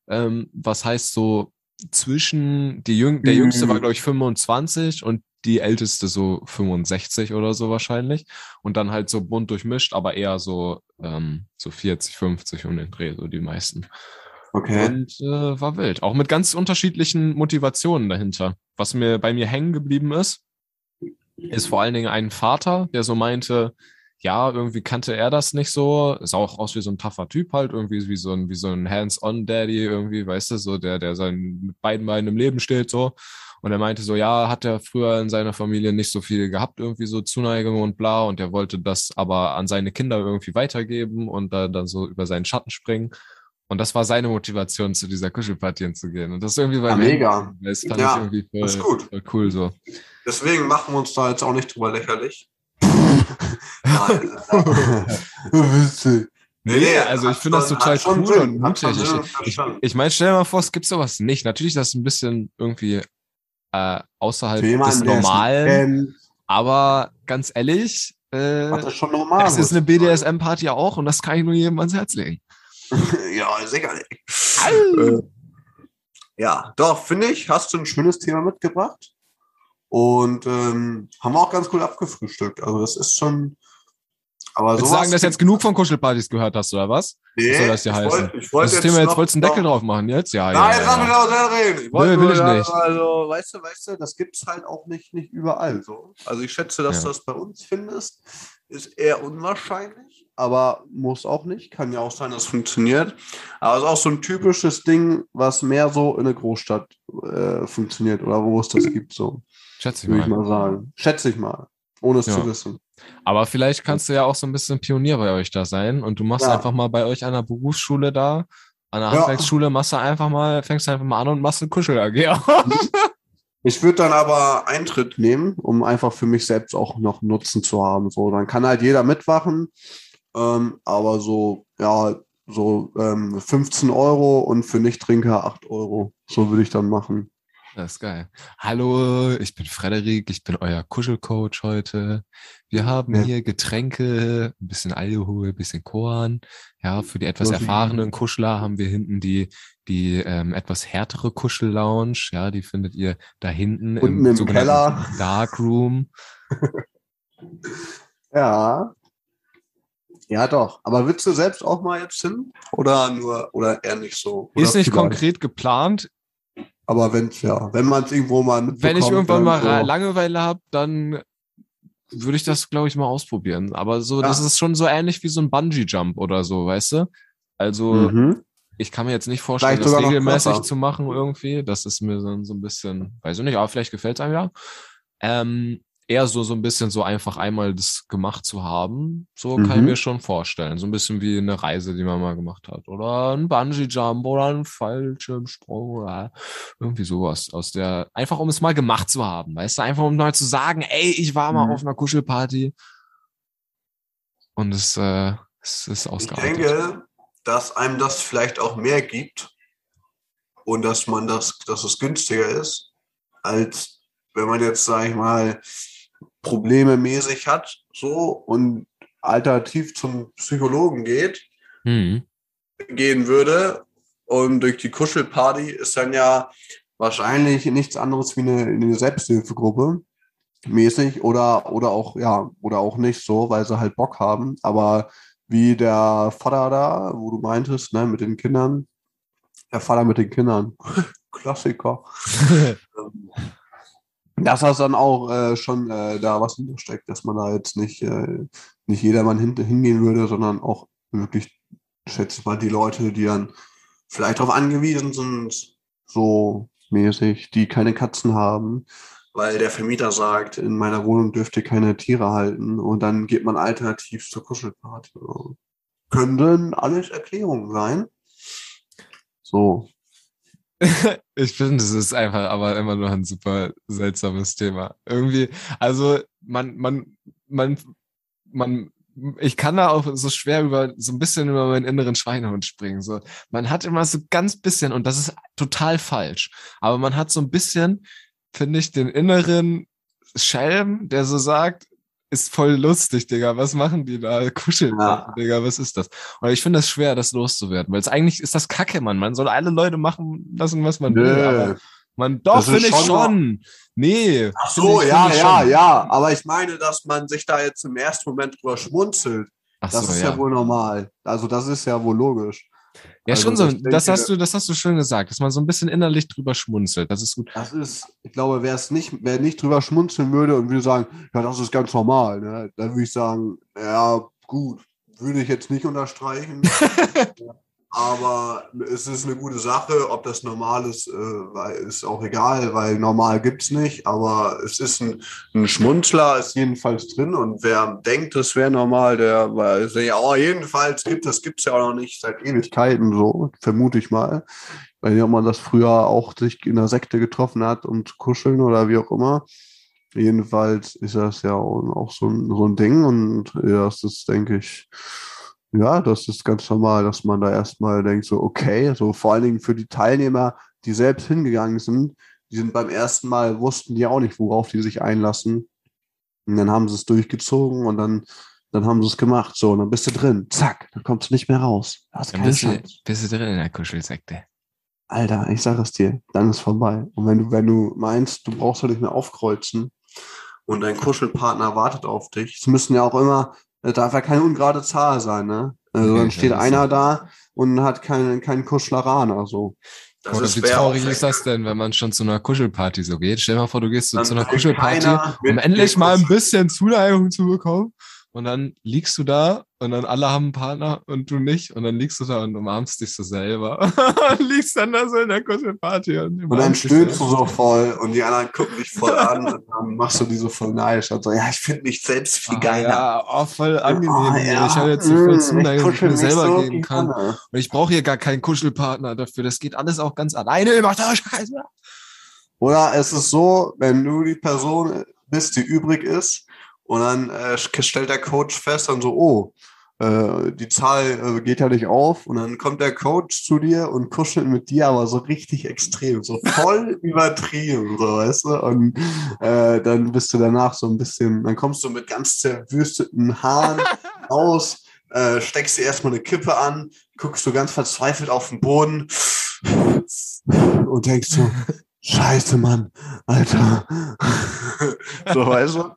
Ähm, was heißt so zwischen, die Jüng der Mhm. Jüngste war, glaube ich, 25 und die Älteste so 65 oder so wahrscheinlich. Und dann halt so bunt durchmischt, aber eher so, ähm, so 40, 50 um den Dreh, so die meisten. Okay. Und äh, war wild. Auch mit ganz unterschiedlichen Motivationen dahinter. Was mir bei mir hängen geblieben ist, ist vor allen Dingen ein Vater, der so meinte, ja, irgendwie kannte er das nicht so. Sah auch aus wie so ein taffer Typ halt, irgendwie wie so ein, wie so ein Hands-on-Daddy irgendwie, weißt du, so der, der sein mit beiden Beinen im Leben steht, so. Und er meinte so, ja, hat er früher in seiner Familie nicht so viel gehabt, irgendwie so Zuneigung und bla, und er wollte das aber an seine Kinder irgendwie weitergeben und da dann so über seinen Schatten springen. Und das war seine Motivation, zu dieser Kuschelparty zu gehen. Und das ist irgendwie bei Ja, mir. mega. Das fand Ja, ich irgendwie voll, das ist gut. voll cool so. Deswegen machen wir uns da jetzt auch nicht drüber lächerlich. [LAUGHS] Nein. Nee, Nee, also ich finde das total cool Sinn, und mutig. Ich, ich, meine, stell dir mal vor, es gibt sowas nicht. Natürlich, das ist ein bisschen irgendwie äh, außerhalb jemanden, des Normalen. Aber ganz ehrlich, äh, das schon normal. das ist eine BDSM-Party auch und das kann ich nur jedem ans Herz legen. [LAUGHS] ja, sicherlich. Äh, ja, doch, finde ich, hast du ein schönes Thema mitgebracht. Und ähm, haben wir auch ganz cool abgefrühstückt. Also das ist schon. Aber sowas sagen, dass du jetzt genug von Kuschelpartys gehört hast, oder was? Nee, was soll das hier ich heißen? wollt- ich wollte Das Thema jetzt wolltest du einen Deckel drauf machen jetzt? Ja, Nein, ja. jetzt lass ja, mich ja. doch selber reden. Ich Nö, will ich sagen, nicht. Also, weißt du, weißt du, das gibt's halt auch nicht, nicht überall so. Also ich schätze, dass Ja. du das bei uns findest, ist eher unwahrscheinlich, aber muss auch nicht. Kann ja auch sein, dass es funktioniert. Aber es ist auch so ein typisches Ding, was mehr so in der Großstadt äh, funktioniert oder wo es das gibt, so Schätze ich würde ich mal. mal sagen. Schätze ich mal, ohne es Ja. zu wissen. Aber vielleicht kannst du ja auch so ein bisschen Pionier bei euch da sein und du machst Ja. einfach mal bei euch an der Berufsschule da, an der Ja. Handwerksschule, machst du einfach mal, fängst du einfach mal an und machst eine Kuschel-AG. [LAUGHS] Ich würde dann aber Eintritt nehmen, um einfach für mich selbst auch noch Nutzen zu haben. So, dann kann halt jeder mitmachen, ähm, aber so, ja, so ähm, 15 Euro und für Nichttrinker 8 Euro. So würde ich dann machen. Das ist geil. Hallo, ich bin Frederik, ich bin euer Kuschelcoach heute. Wir haben Ja. hier Getränke, ein bisschen Alkohol, ein bisschen Korn. Ja, für die etwas erfahrenen Kuschler haben wir hinten die, die ähm, etwas härtere Kuschel-Lounge. Ja, die findet ihr da hinten Unten im sogenannten Keller. Dark Room. [LAUGHS] Ja. Ja, doch. Aber willst du selbst auch mal jetzt hin? Oder nur, oder eher nicht so? Oder Ist nicht vielleicht? konkret geplant. Aber wenn ja, wenn man es irgendwo mal. Wenn ich irgendwann mal so. Langeweile habe, dann würde ich das, glaube ich, mal ausprobieren. Aber so, Ja. das ist schon so ähnlich wie so ein Bungee-Jump oder so, weißt du? Also, Mhm. ich kann mir jetzt nicht vorstellen, Vielleicht das regelmäßig zu machen irgendwie. Das ist mir dann so ein bisschen, weiß ich nicht, aber vielleicht gefällt es einem ja. Ähm, eher so, so ein bisschen so einfach einmal das gemacht zu haben, so kann ich Mhm. mir schon vorstellen. So ein bisschen wie eine Reise, die man mal gemacht hat. Oder ein Bungee-Jump oder ein Fallschirmsprung oder irgendwie sowas. Aus der, einfach um es mal gemacht zu haben, weißt du? Einfach um mal zu sagen, ey, ich war mal Mhm. auf einer Kuschelparty. Und es, äh, Es ist Ich ausgearbeitet. denke, dass einem das vielleicht auch mehr gibt und dass man das, dass es günstiger ist, als wenn man jetzt, sag ich mal, Probleme mäßig hat, so und alternativ zum Psychologen geht, Hm. gehen würde. Und durch die Kuschelparty ist dann ja wahrscheinlich nichts anderes wie eine, eine Selbsthilfegruppe mäßig oder, oder auch, ja, oder auch nicht so, weil sie halt Bock haben. Aber wie der Vater da, wo du meintest, ne, mit den Kindern, der Vater mit den Kindern, [LAUGHS] Klassiker. [LAUGHS] Dass das dann auch äh, schon äh, da was hintersteckt, dass man da jetzt nicht, äh, nicht jedermann hin, hingehen würde, sondern auch wirklich, schätze ich mal, die Leute, die dann vielleicht darauf angewiesen sind, so mäßig, die keine Katzen haben, weil der Vermieter sagt, in meiner Wohnung dürft ihr keine Tiere halten und dann geht man alternativ zur Kuschelparty. Könnten alles Erklärungen sein. So. [LAUGHS] Ich finde, es ist einfach aber immer noch ein super seltsames Thema. Irgendwie, also man, man, man, man, ich kann da auch so schwer über, so ein bisschen über meinen inneren Schweinehund springen. So, man hat immer so ganz bisschen, und das ist total falsch, aber man hat so ein bisschen, finde ich, den inneren Schelm, der so sagt, ist voll lustig, Digga. Was machen die da? Kuscheln, Ja. Digga. Was ist das? Und ich finde das schwer, das loszuwerden, weil es eigentlich ist das Kacke, Mann. Man soll alle Leute machen lassen, was man will. Aber Nö. man, doch, finde ich schon schon. Nee. Ach so, ich- ja, ja, schon. ja. Aber ich meine, dass man sich da jetzt im ersten Moment drüber schmunzelt. Ach Das so, ist ja. ja. wohl normal. Also das ist ja wohl logisch. Ja, also schon so. ich das denke- hast du, das hast du schön gesagt, dass man so ein bisschen innerlich drüber schmunzelt. Das ist gut. Das ist, ich glaube, wer es nicht, wer nicht drüber schmunzeln würde und würde sagen, ja, das ist ganz normal, ne? dann würde ich sagen, ja, gut, würde ich jetzt nicht unterstreichen. [LAUGHS] Aber es ist eine gute Sache, ob das normal ist, äh, ist auch egal, weil normal gibt es nicht, aber es ist ein, ein Schmunzler, ist jedenfalls drin und wer denkt, das wäre normal, der weiß ja, oh, jedenfalls gibt das gibt es ja auch noch nicht seit Ewigkeiten so, vermute ich mal. Weil ja man das früher auch sich in der Sekte getroffen hat, zu kuscheln oder wie auch immer. Jedenfalls ist das ja auch auch so ein, so ein Ding und ja, das ist, denke ich, ja, das ist ganz normal, dass man da erstmal denkt, so, okay, so vor allen Dingen für die Teilnehmer, die selbst hingegangen sind, die sind beim ersten Mal, wussten die auch nicht, worauf die sich einlassen. Und dann haben sie es durchgezogen und dann, dann haben sie es gemacht. So, und dann bist du drin. Zack, dann kommst du nicht mehr raus. Hast Dann bist du, bist du drin in der Kuschelsekte. Alter, ich sag es dir, dann ist vorbei. Und wenn du, wenn du meinst, du brauchst ja nicht mehr aufkreuzen und dein Kuschelpartner wartet auf dich, es müssen ja auch immer, es darf ja keine ungerade Zahl sein, ne? Also Okay, dann steht ist einer so. da und hat keinen keinen Kuschleraner, so. Das ist wie traurig ist das denn, wenn man schon zu einer Kuschelparty so geht? Stell dir mal vor, du gehst so zu einer Kuschelparty, um endlich mal ein bisschen Zuneigung zu bekommen. Und dann liegst du da und dann alle haben einen Partner und du nicht. Und dann liegst du da und umarmst dich so selber. [LAUGHS] und liegst dann da so in der Kuschelparty. Und, Und dann stöhnst du so voll und die anderen gucken dich voll an [LAUGHS] und dann machst du die so voll neidisch und so, ja, ich finde mich selbst viel Ah, geiler. Ja, oh, voll angenehm. Oh, ja, Ich habe jetzt so mm, viel ich Zuneigung, die ich kuschel mir selber so geben kann. gerne. Und ich brauche hier gar keinen Kuschelpartner dafür. Das geht alles auch ganz alleine. Macht euch keinen Oder es ist so, wenn du die Person bist, die übrig ist, und dann äh, stellt der Coach fest, dann so, oh, äh, die Zahl äh, geht ja nicht auf. Und dann kommt der Coach zu dir und kuschelt mit dir, aber so richtig extrem, so voll [LAUGHS] übertrieben, so, weißt du? Und äh, dann bist du danach so ein bisschen, dann kommst du mit ganz zerwüsteten Haaren [LAUGHS] raus, äh, steckst dir erstmal eine Kippe an, guckst du ganz verzweifelt auf den Boden und denkst so, [LAUGHS] Scheiße, Mann, Alter. so, weißt du?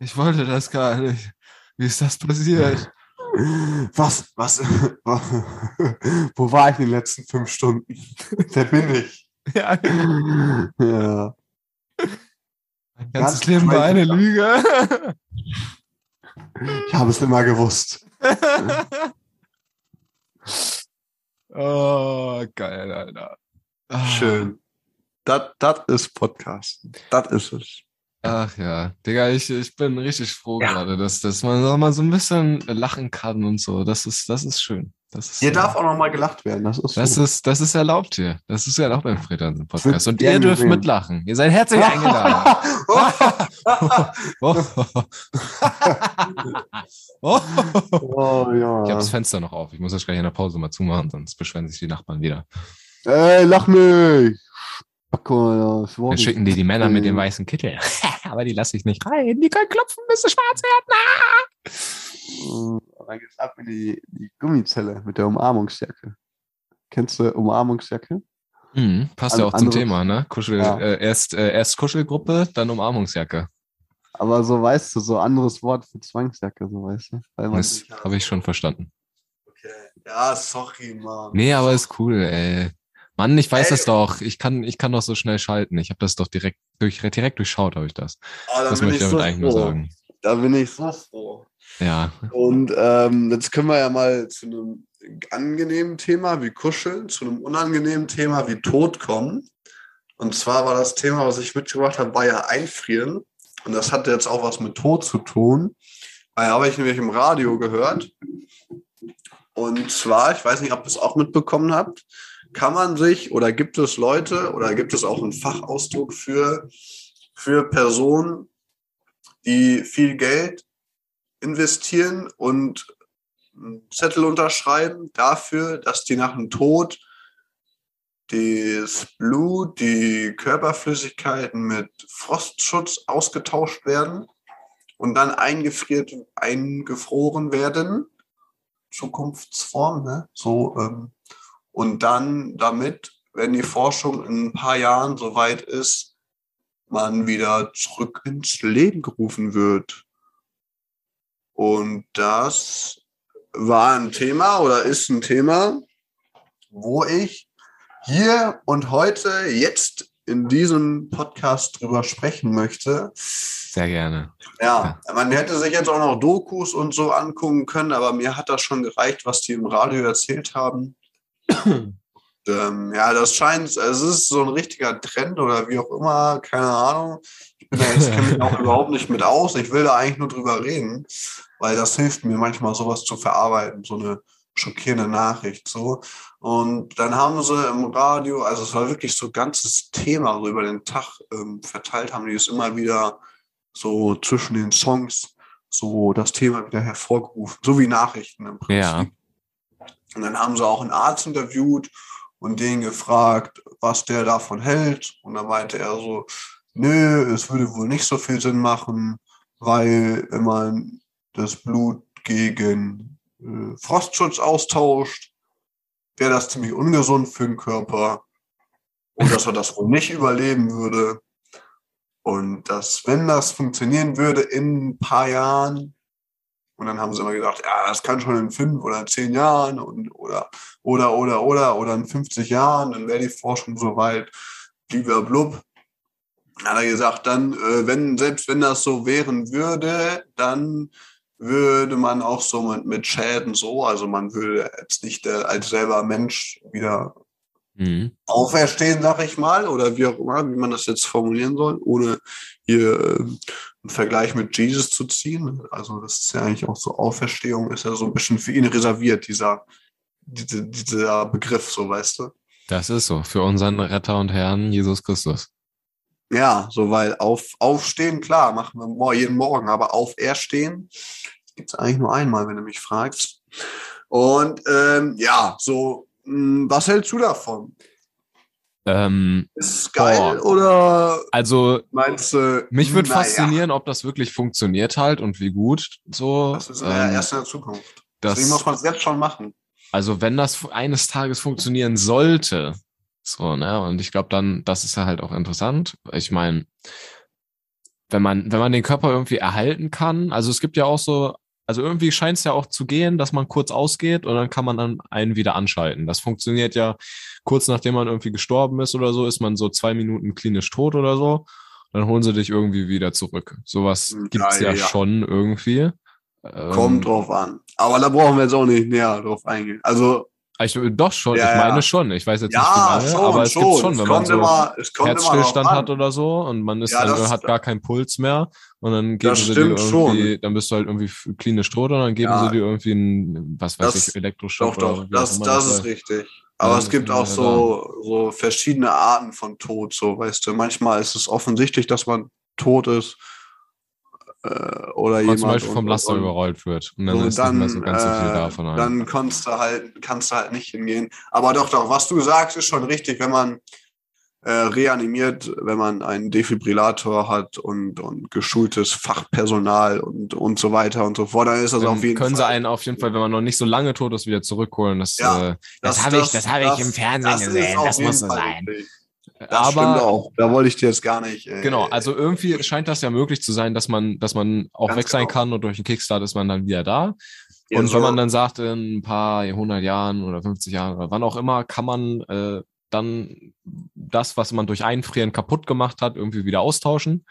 Ich wollte das gar nicht. Wie ist das passiert? Was, was, wo war ich in den letzten fünf Stunden? [LAUGHS] Wer bin ich? Ja, Ja. mein ganzes Ganz Leben war eine. Lüge. Ich habe es immer gewusst. oh, geil, Alter. Ah, Schön. Das ist Podcast. Das ist es. Ach ja, Digga, ich, ich bin richtig froh gerade, dass, dass man noch mal so ein bisschen lachen kann und so. Das ist, das ist schön. Das ist, Hier äh, darf auch noch mal gelacht werden. Das ist Das so. ist, das ist erlaubt hier. Das ist erlaubt beim Fred Hansen Podcast. Und ihr dürft mitlachen. Ihr seid herzlich eingeladen. Oh. ja. Ich habe das Fenster noch auf. Ich muss das gleich in der Pause mal zumachen, sonst beschweren sich die Nachbarn wieder. Ey, lach nicht! Dann schicken die die Männer mit dem weißen Kittel. [LAUGHS] Aber die lasse ich nicht rein. Die können klopfen, bis sie schwarz werden. äh, Dann geht's ab in die, die Gummizelle mit der Umarmungsjacke. Kennst du Umarmungsjacke? Mhm, passt An- ja auch zum Thema, ne? Kuschel, Ja. äh, erst, äh, erst Kuschelgruppe, dann Umarmungsjacke. Aber so weißt du, so anderes Wort für Zwangsjacke, so weißt du. Weil man Das habe ich schon verstanden. Okay. Ja, sorry, Mann. Nee, aber ist cool, ey. Mann, ich weiß Ey. das doch. Ich kann, ich kann doch so schnell schalten. Ich habe das doch direkt durch, direkt durchschaut, habe ich das. Ah, da Das möchte ich damit so eigentlich nur sagen. Da bin ich so froh. Ja. Und ähm, jetzt können wir ja mal zu einem angenehmen Thema wie Kuscheln, zu einem unangenehmen Thema wie Tod kommen. Und zwar war das Thema, was ich mitgebracht habe, war ja Einfrieren. Und das hat jetzt auch was mit Tod zu tun. Weil habe ich nämlich im Radio gehört. Und zwar, ich weiß nicht, ob ihr es auch mitbekommen habt, kann man sich oder gibt es Leute oder gibt es auch einen Fachausdruck für, für Personen, die viel Geld investieren und einen Zettel unterschreiben dafür, dass die nach dem Tod das Blut, die Körperflüssigkeiten mit Frostschutz ausgetauscht werden und dann eingefriert, eingefroren werden. Zukunftsform, ne? So, ähm, und dann damit, wenn die Forschung in ein paar Jahren soweit ist, man wieder zurück ins Leben gerufen wird. Und das war ein Thema oder ist ein Thema, wo ich hier und heute jetzt in diesem Podcast drüber sprechen möchte. Sehr gerne. Ja, man hätte sich jetzt auch noch Dokus und so angucken können, aber mir hat das schon gereicht, was die im Radio erzählt haben. [CLEARS THROAT] ähm, ja, das scheint, es ist so ein richtiger Trend oder wie auch immer, keine Ahnung. Ich jetzt kenne mich auch [LAUGHS] überhaupt nicht mit aus. Ich will da eigentlich nur drüber reden, weil das hilft mir manchmal sowas zu verarbeiten, so eine schockierende Nachricht so. Und dann haben sie im Radio, also es war wirklich so ein ganzes Thema so über den Tag ähm, verteilt, haben die es immer wieder so zwischen den Songs so das Thema wieder hervorgerufen, so wie Nachrichten im Prinzip. Ja. Und dann haben sie auch einen Arzt interviewt und den gefragt, was der davon hält. Und dann meinte er so, nö, es würde wohl nicht so viel Sinn machen, weil wenn man das Blut gegen äh, Frostschutz austauscht, wäre das ziemlich ungesund für den Körper und dass er das wohl nicht überleben würde. Und dass, wenn das funktionieren würde in ein paar Jahren, und dann haben sie immer gesagt, ja, das kann schon in fünf oder zehn Jahren und, oder, oder, oder, oder, oder in 50 Jahren, dann wäre die Forschung soweit, blub. Dann hat er gesagt, dann, äh, wenn, selbst wenn das so wären würde, dann würde man auch so mit, mit Schäden so, also man würde jetzt nicht äh, als selber Mensch wieder Mhm. auferstehen, sag ich mal, oder wie auch immer, wie man das jetzt formulieren soll, ohne hier äh, einen Vergleich mit Jesus zu ziehen. Also das ist ja eigentlich auch so, Auferstehung ist ja so ein bisschen für ihn reserviert, dieser, diese, dieser Begriff, so weißt du. Das ist so. Für unseren Retter und Herrn Jesus Christus. Ja, so weil auf, aufstehen, klar, machen wir jeden Morgen, aber auferstehen gibt es eigentlich nur einmal, wenn du mich fragst. Und ähm, ja, so, mh, was hältst du davon? Ähm, Ist es geil Boah. oder also, meinst du? mich würde faszinieren, ob das wirklich funktioniert halt und wie gut so. Das ist ja ähm, erst in der Zukunft. das, Deswegen muss man es jetzt schon machen. also, wenn das eines Tages funktionieren sollte, so, ne, und ich glaube dann, das ist ja halt auch interessant. Ich meine, wenn man, wenn man den Körper irgendwie erhalten kann, also es gibt ja auch so, also irgendwie scheint es ja auch zu gehen, dass man kurz ausgeht und dann kann man dann einen wieder anschalten. Das funktioniert ja kurz nachdem man irgendwie gestorben ist oder so, ist man so zwei Minuten klinisch tot oder so. Dann holen sie dich irgendwie wieder zurück. Sowas Ja, gibt's ja, ja, ja. schon irgendwie. Ähm, Kommt drauf an. Aber da brauchen wir jetzt auch nicht näher drauf eingehen. Also, Ich, doch schon, Ja, ich meine schon. Ich weiß jetzt nicht, wie lange, schon, aber es gibt schon, es wenn man so immer, es Herzstillstand hat oder so und man ist dann, das- hat gar keinen Puls mehr und dann geben Das sie dir irgendwie, dann bist du halt irgendwie klinisch tot und dann geben Ja. sie dir irgendwie einen, was weiß Das- ich, Elektroschock Doch, doch, das, das ist richtig. Aber Ja, es gibt auch so, so verschiedene Arten von Tod, so weißt du. Manchmal ist es offensichtlich, dass man tot ist. äh, oder Oder jemand. zum Beispiel und- vom Laster und- überrollt wird. Und dann so, ist nicht mehr so ganz so viel äh, davon. halt. Dann kannst du halt, kannst du halt nicht hingehen. Aber doch, doch, was du sagst, ist schon richtig, wenn man äh, reanimiert, wenn man einen Defibrillator hat und, und geschultes Fachpersonal und, und so weiter und so fort, dann ist das Dann auf jeden können Fall. sie einen auf jeden Fall, wenn man noch nicht so lange tot ist, wieder zurückholen. Das, Ja, äh, Das habe ich, das habe ich im Fernsehen das gesehen. Das muss so Fall sein. richtig. Das aber stimmt auch. Da wollte ich dir jetzt gar nicht. Äh, Genau, also irgendwie scheint das ja möglich zu sein, dass man, dass man auch weg sein genau. kann und durch einen Kickstart ist man dann wieder da. ja, und so- wenn man dann sagt, in ein paar hundert Jahren oder 50 Jahren oder wann auch immer, kann man äh, dann das, was man durch Einfrieren kaputt gemacht hat, irgendwie wieder austauschen.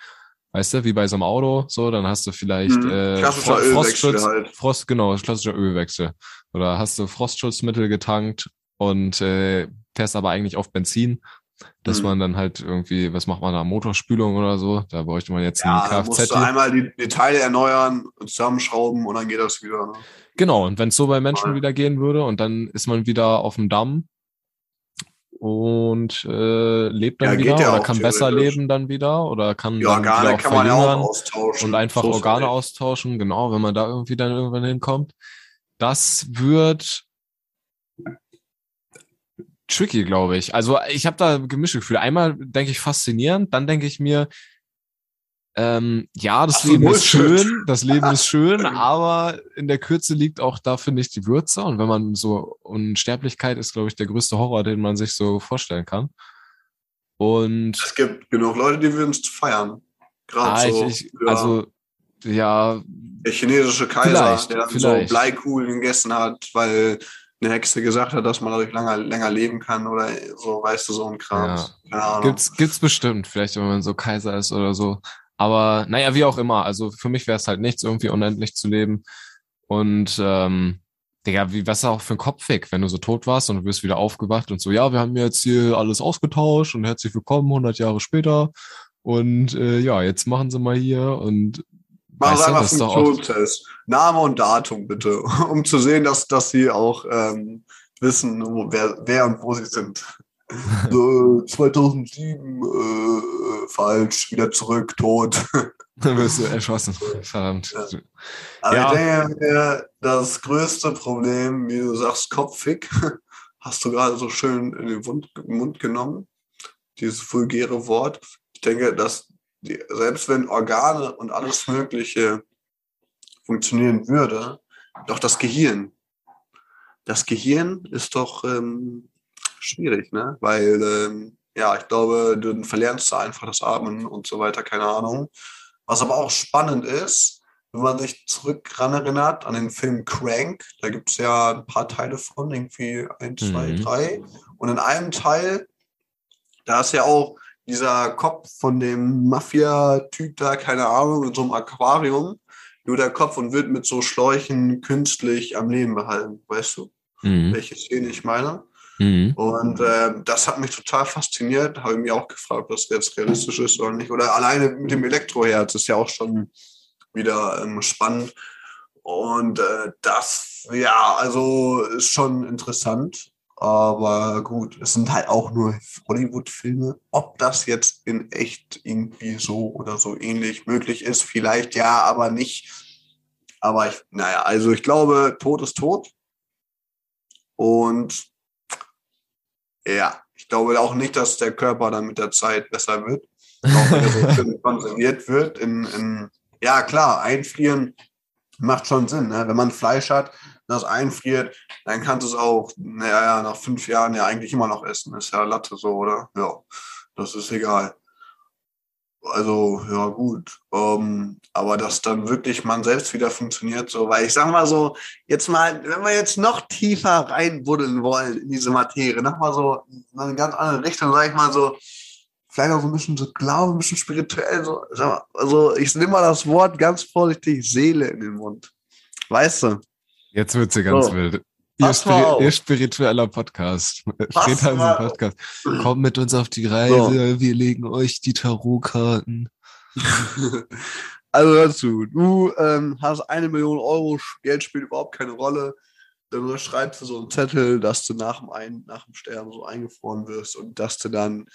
Weißt du, wie bei so einem Auto, so, dann hast du vielleicht Mhm. äh, Fro- Frostschutz, halt. Frost, genau, klassischer Ölwechsel. Oder hast du Frostschutzmittel getankt und äh, fährst aber eigentlich auf Benzin, dass Mhm. man dann halt irgendwie, was macht man da, Motorspülung oder so? Da bräuchte man jetzt ja, einen dann musst Kfz. du einmal die, die Teile erneuern, zusammenschrauben und dann geht das wieder. Ne? Genau, und wenn es so bei Menschen Voll. wieder gehen würde und dann ist man wieder auf dem Damm und äh, lebt dann Ja, wieder ja oder kann besser leben dann wieder oder kann wieder Organe auch kann man ja auch austauschen. und einfach So Organe ja nicht. austauschen, genau, wenn man da irgendwie dann irgendwann hinkommt. Das wird tricky, glaube ich. Also ich habe da gemischte Gefühle. Einmal denke ich faszinierend, dann denke ich mir, ähm, ja, das Ach Leben ist schön, das Leben ist schön, [LAUGHS] aber in der Kürze liegt auch da, finde ich, die Würze. Und wenn man so, Unsterblichkeit ist, glaube ich, der größte Horror, den man sich so vorstellen kann. Und Es gibt genug Leute, die würden es feiern. Gerade ah, so. ich, ja, also ja, der chinesische Kaiser, der dann vielleicht. so Bleikugeln gegessen hat, weil eine Hexe gesagt hat, dass man dadurch länger, länger leben kann oder so, weißt du, so ein Kram. Ahnung. Gibt's, gibt's bestimmt, vielleicht, wenn man so Kaiser ist oder so. Aber naja, wie auch immer. Also für mich wäre es halt nichts, irgendwie unendlich zu leben. Und ähm, Digga, wie was ist auch für ein Kopf weg, wenn du so tot warst und du wirst wieder aufgewacht und so, ja, wir haben jetzt hier alles ausgetauscht und herzlich willkommen 100 Jahre später. Und äh, ja, jetzt machen sie mal hier und Mach weißt du, einfach Funktionstest. Name und Datum bitte, [LAUGHS] um zu sehen, dass, dass sie auch ähm, wissen, wer, wer und wo sie sind. [LAUGHS] so, 2007, äh, falsch, wieder zurück, tot. [LAUGHS] dann wirst du erschossen. Verdammt. Ja. Aber Ja. ich denke das größte Problem, wie du sagst, Kopffick, [LAUGHS] hast du gerade so schön in den Mund, Mund genommen. Dieses vulgäre Wort. Ich denke, dass die, selbst wenn Organe und alles Mögliche funktionieren würde, doch das Gehirn. Das Gehirn ist doch ähm, schwierig, ne? Weil, ähm, ja, ich glaube, du verlernst da einfach das Atmen und so weiter, keine Ahnung. Was aber auch spannend ist, wenn man sich zurück ran erinnert an den Film Crank, da gibt es ja ein paar Teile von, irgendwie eins, zwei, Mhm. drei. Und in einem Teil, da ist ja auch dieser Kopf von dem Mafia-Typ da, keine Ahnung, in so einem Aquarium, nur der Kopf und wird mit so Schläuchen künstlich am Leben behalten, weißt du, Mhm. welche Szene ich meine? Mhm. Und äh, das hat mich total fasziniert. Habe mich auch gefragt, ob das jetzt realistisch ist oder nicht. Oder alleine mit dem Elektroherz ist ja auch schon wieder ähm, spannend. Und äh, das, ja, also ist schon interessant. Aber gut, es sind halt auch nur Hollywood-Filme. Ob das jetzt in echt irgendwie so oder so ähnlich möglich ist, vielleicht ja, aber nicht. Aber ich, naja, also ich glaube, Tod ist tot. Und ja, ich glaube auch nicht, dass der Körper dann mit der Zeit besser wird. Auch wenn er so [LAUGHS] schön konserviert wird. In, in, ja, klar, einfrieren macht schon Sinn. Ne? Wenn man Fleisch hat, das einfriert, dann kannst du es auch, naja, nach fünf Jahren ja eigentlich immer noch essen. Ist ja Latte so, oder? Ja, das ist egal. Also, ja, gut. Ähm, aber dass dann wirklich man selbst wieder funktioniert, so, weil ich sag mal so, jetzt mal, wenn wir jetzt noch tiefer reinbuddeln wollen in diese Materie, nochmal so in eine ganz andere Richtung, sag ich mal so, vielleicht auch so ein bisschen so Glaube, ein bisschen spirituell, so, mal, also ich nehme mal das Wort ganz vorsichtig Seele in den Mund. Weißt du? Jetzt wird sie ganz So. wild. Ihr, spiri ihr spiritueller Podcast. [LAUGHS] Pass Fred Hansen Podcast. Kommt mit uns auf die Reise. Wir legen euch die Tarotkarten. [LAUGHS] also hör zu, du ähm, hast eine Million Euro, Geld spielt überhaupt keine Rolle. Dann schreibst du so einen Zettel, dass du nach dem, Ein nach dem Sterben so eingefroren wirst und dass du dann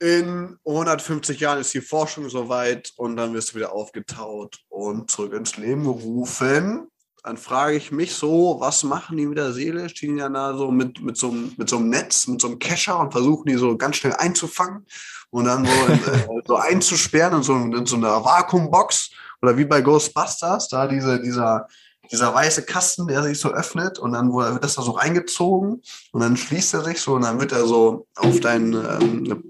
in 150 Jahren ist die Forschung soweit und dann wirst du wieder aufgetaut und zurück ins Leben gerufen. Dann frage ich mich so, was machen die mit der Seele? Stehen die dann da so mit, mit, so, einem- mit so einem Netz, mit so einem Kescher und versuchen die so ganz schnell einzufangen und dann so, in, äh, [LAUGHS] so einzusperren in so, in so einer Vakuumbox oder wie bei Ghostbusters, da diese, dieser, dieser weiße Kasten, der sich so öffnet und dann wird das da so reingezogen und dann schließt er sich so und dann wird er so auf deinen, ähm,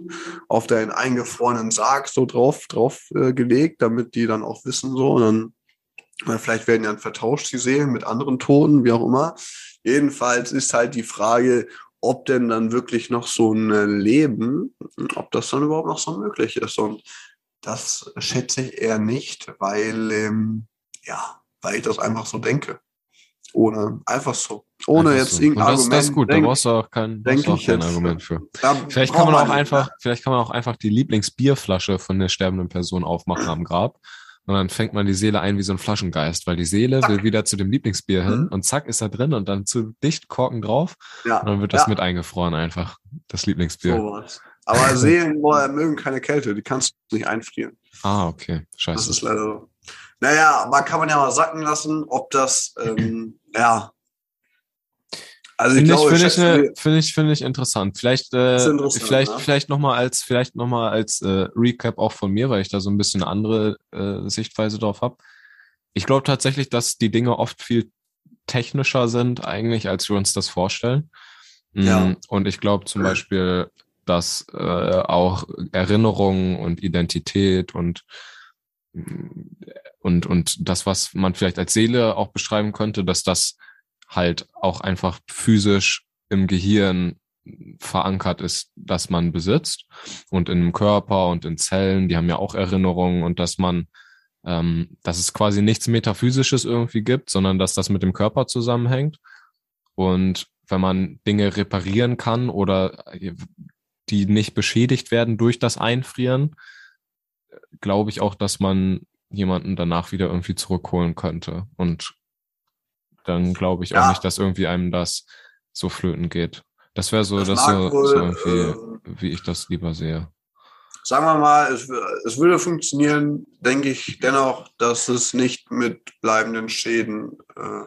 auf deinen eingefrorenen Sarg so drauf, drauf äh, gelegt, damit die dann auch wissen so und dann weil vielleicht werden ja dann vertauscht die Seelen mit anderen Toten, wie auch immer. Jedenfalls ist halt die Frage, ob denn dann wirklich noch so ein äh, Leben, ob das dann überhaupt noch so möglich ist. Und das schätze ich eher nicht, weil, ähm, ja, weil ich das einfach so denke. Ohne, einfach so. Ohne Einfach jetzt so. irgendein das, Argument. das ist gut, da denk- brauchst du auch kein, brauchst auch kein. Argument für. da Vielleicht kann man auch einfach, vielleicht kann man auch einfach die Lieblingsbierflasche von der sterbenden Person aufmachen am Grab. Und dann fängt man die Seele ein wie so ein Flaschengeist, weil die Seele Zack. will wieder zu dem Lieblingsbier hin Mhm. und zack ist er drin und dann zu dicht Korken drauf Ja, und dann wird das ja. mit eingefroren einfach. Das Lieblingsbier. sowas. Aber [LAUGHS] Seelen mögen keine Kälte, die kannst du nicht einfrieren. Ah, okay. Das Scheiße. ist leider so. Naja, aber kann man ja mal sacken lassen, ob das, ähm, [CLEARS THROAT] ja. Also Finde ich, glaube, finde ich, ne, wir- finde ich, finde ich interessant. Vielleicht, äh, interessant, vielleicht, ne? vielleicht nochmal als, vielleicht noch mal als äh, Recap auch von mir, weil ich da so ein bisschen eine andere äh, Sichtweise drauf habe. Ich glaube tatsächlich, dass die Dinge oft viel technischer sind eigentlich, als wir uns das vorstellen. Mm, Ja. Und ich glaube zum Beispiel, dass äh, auch Erinnerungen und Identität und und und das, was man vielleicht als Seele auch beschreiben könnte, dass das halt auch einfach physisch im Gehirn verankert ist, dass man besitzt und im Körper und in Zellen, die haben ja auch Erinnerungen und dass man, ähm, dass es quasi nichts Metaphysisches irgendwie gibt, sondern dass das mit dem Körper zusammenhängt. Und wenn man Dinge reparieren kann oder die nicht beschädigt werden durch das Einfrieren, glaube ich auch, dass man jemanden danach wieder irgendwie zurückholen könnte. Und dann glaube ich auch Ja. nicht, dass irgendwie einem das so flöten geht. Das wäre so, Das so, wohl, so irgendwie, ähm, wie ich das lieber sehe. sagen wir mal, es, es würde funktionieren, denke ich dennoch, dass es nicht mit bleibenden Schäden äh,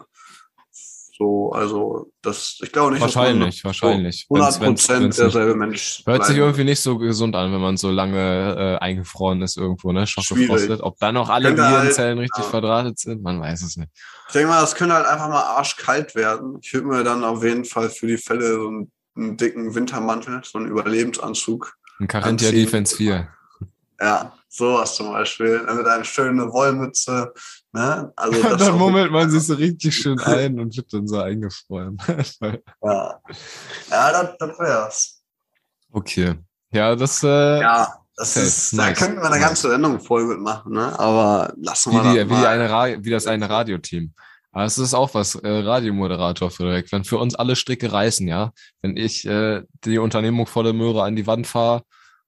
so, also das, ich glaube nicht, Wahrscheinlich, dass wahrscheinlich. man Wenn's- 100 wenn's- Prozent wenn's nicht- derselbe Mensch Hört sich bleiben. irgendwie nicht so gesund an, wenn man so lange äh, eingefroren ist irgendwo, ne? Schockgefrostet. Ob dann noch alle Könnte halt, richtig ja. verdrahtet sind, man weiß es nicht. Ich denke mal, das könnte halt einfach mal arschkalt werden. Ich würde mir dann auf jeden Fall für die Fälle so einen, einen dicken Wintermantel, so einen Überlebensanzug. Ein Carinthia. Defense 4. Ja, sowas zum Beispiel. Mit einer schönen Wollmütze. Ne? Also [LAUGHS] das dann mummelt man sich so richtig schön ein und wird dann so eingefroren. [LAUGHS] Ja, ja das, das wär's. okay. Ja, das, äh, Ja, das Safe. ist, Nice. da könnten wir eine Nice. ganze Sendung voll mitmachen, ne? Aber lassen wie, wir die, das wie, die mal. eine Ra wie das eine Radioteam. Aber es ist auch was, äh, Radiomoderator, Frederik. Wenn für uns alle Stricke reißen, ja, wenn ich äh, die Unternehmung volle Möhre an die Wand fahre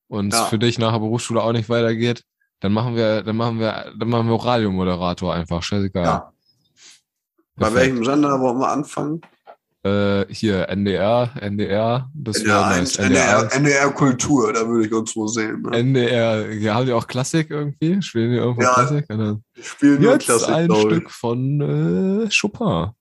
und Ja. für dich nach der Berufsschule auch nicht weitergeht, dann machen wir, dann machen wir, dann machen wir auch Radiomoderator einfach. Scheißegal. Ja. Bei welchem Sender wollen wir anfangen? Äh, hier, NDR, NDR, das NDR, nice. 1, NDR, 1. NDR Kultur, da würde ich uns wohl sehen. Ne? NDR, ja, haben die auch Klassik irgendwie? Spielen die irgendwo Ja. Klassik? Dann, Wir spielen nur Klassik, ein Stück von äh, Chopin.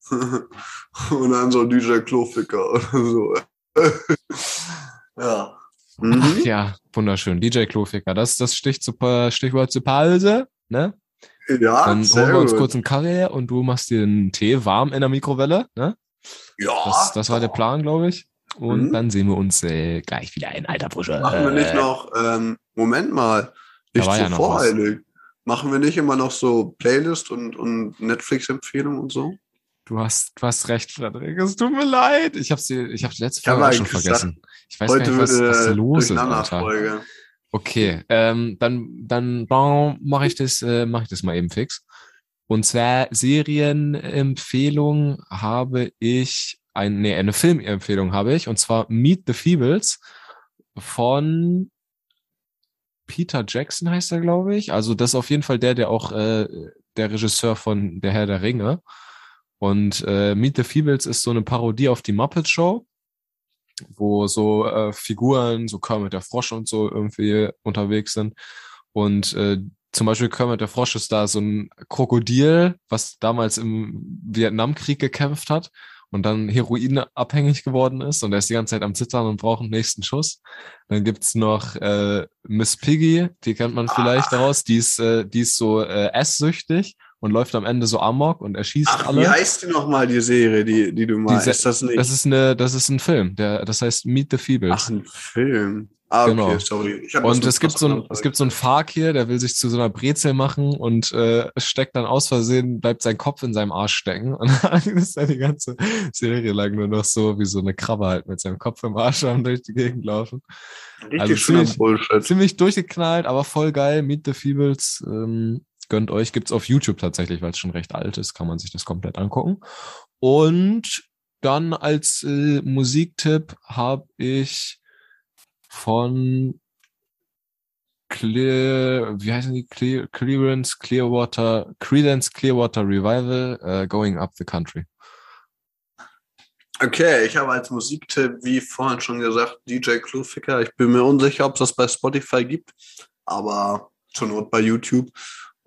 ich. [LAUGHS] Und dann so DJ Kloficker oder so. [LAUGHS] ja. Ach Mhm. ja, wunderschön. DJ Kloficker, das ist das Stich zu, Stichwort zur Pause. Ne? Ja, Dann holen wir uns gut. kurz einen Kaffee und du machst dir einen Tee warm in der Mikrowelle. Ne? Ja, Das, das war der Plan, glaube ich. Und Mhm. dann sehen wir uns äh, gleich wieder in alter Frische. Machen wir nicht noch, ähm, Moment mal, nicht war so ja voreilig. Machen wir nicht immer noch so Playlist und, und Netflix-Empfehlungen und so? Du hast, du hast recht, Frederik. Es tut mir leid. Ich habe die, ich hab die letzte Folge schon vergessen. Ich weiß nicht, was, was äh, los ist, Alter. Okay, ähm, dann, dann, dann mache ich das, äh, mache ich das mal eben fix. Und zwar Serienempfehlung habe ich ein, nee, eine Filmempfehlung habe ich, und zwar Meet the Feebles von Peter Jackson heißt er, glaube ich. Also das ist auf jeden Fall der, der auch äh, der Regisseur von Der Herr der Ringe. Und äh, Meet the Feebles ist so eine Parodie auf die Muppet Show. wo so äh, Figuren, so Kermit der Frosch und so irgendwie unterwegs sind. Und äh, zum Beispiel Kermit der Frosch ist da so ein Krokodil, was damals im Vietnamkrieg gekämpft hat und dann heroinabhängig geworden ist und er ist die ganze Zeit am Zittern und braucht einen nächsten Schuss. Dann gibt's noch äh, Miss Piggy, die kennt man vielleicht daraus, die ist, äh, die ist so äh, esssüchtig und läuft am Ende so amok und erschießt Ach, alle. wie heißt die nochmal, die Serie, die, die du meinst? Se- ist das nicht? Das ist eine, das ist ein Film, der, das heißt Meet the Feebles. Ach, ein Film. Ah, okay, Genau. sorry. Und es gibt so ein, es gibt so einen Fakir, der will sich zu so einer Brezel machen und äh, steckt dann aus Versehen, bleibt sein Kopf in seinem Arsch stecken. Und [LAUGHS] dann ist er die ganze Serie lang nur noch so wie so eine Krabbe halt mit seinem Kopf im Arsch am durch die Gegend laufen. Richtig also ziemlich- Bullshit. Ziemlich durchgeknallt, aber voll geil. Meet the Feebles. Ähm, gönnt euch. Gibt's auf YouTube tatsächlich, weil es schon recht alt ist, kann man sich das komplett angucken. Und dann als äh, Musiktipp habe ich von Clear, wie heißen die? Clear, Clearance, Clearwater, Credence Clearwater Revival, äh, Going Up the Country. Okay, ich habe als Musiktipp, wie vorhin schon gesagt, DJ Clueficker. Ich bin mir unsicher, ob es das bei Spotify gibt, aber zur Not bei YouTube.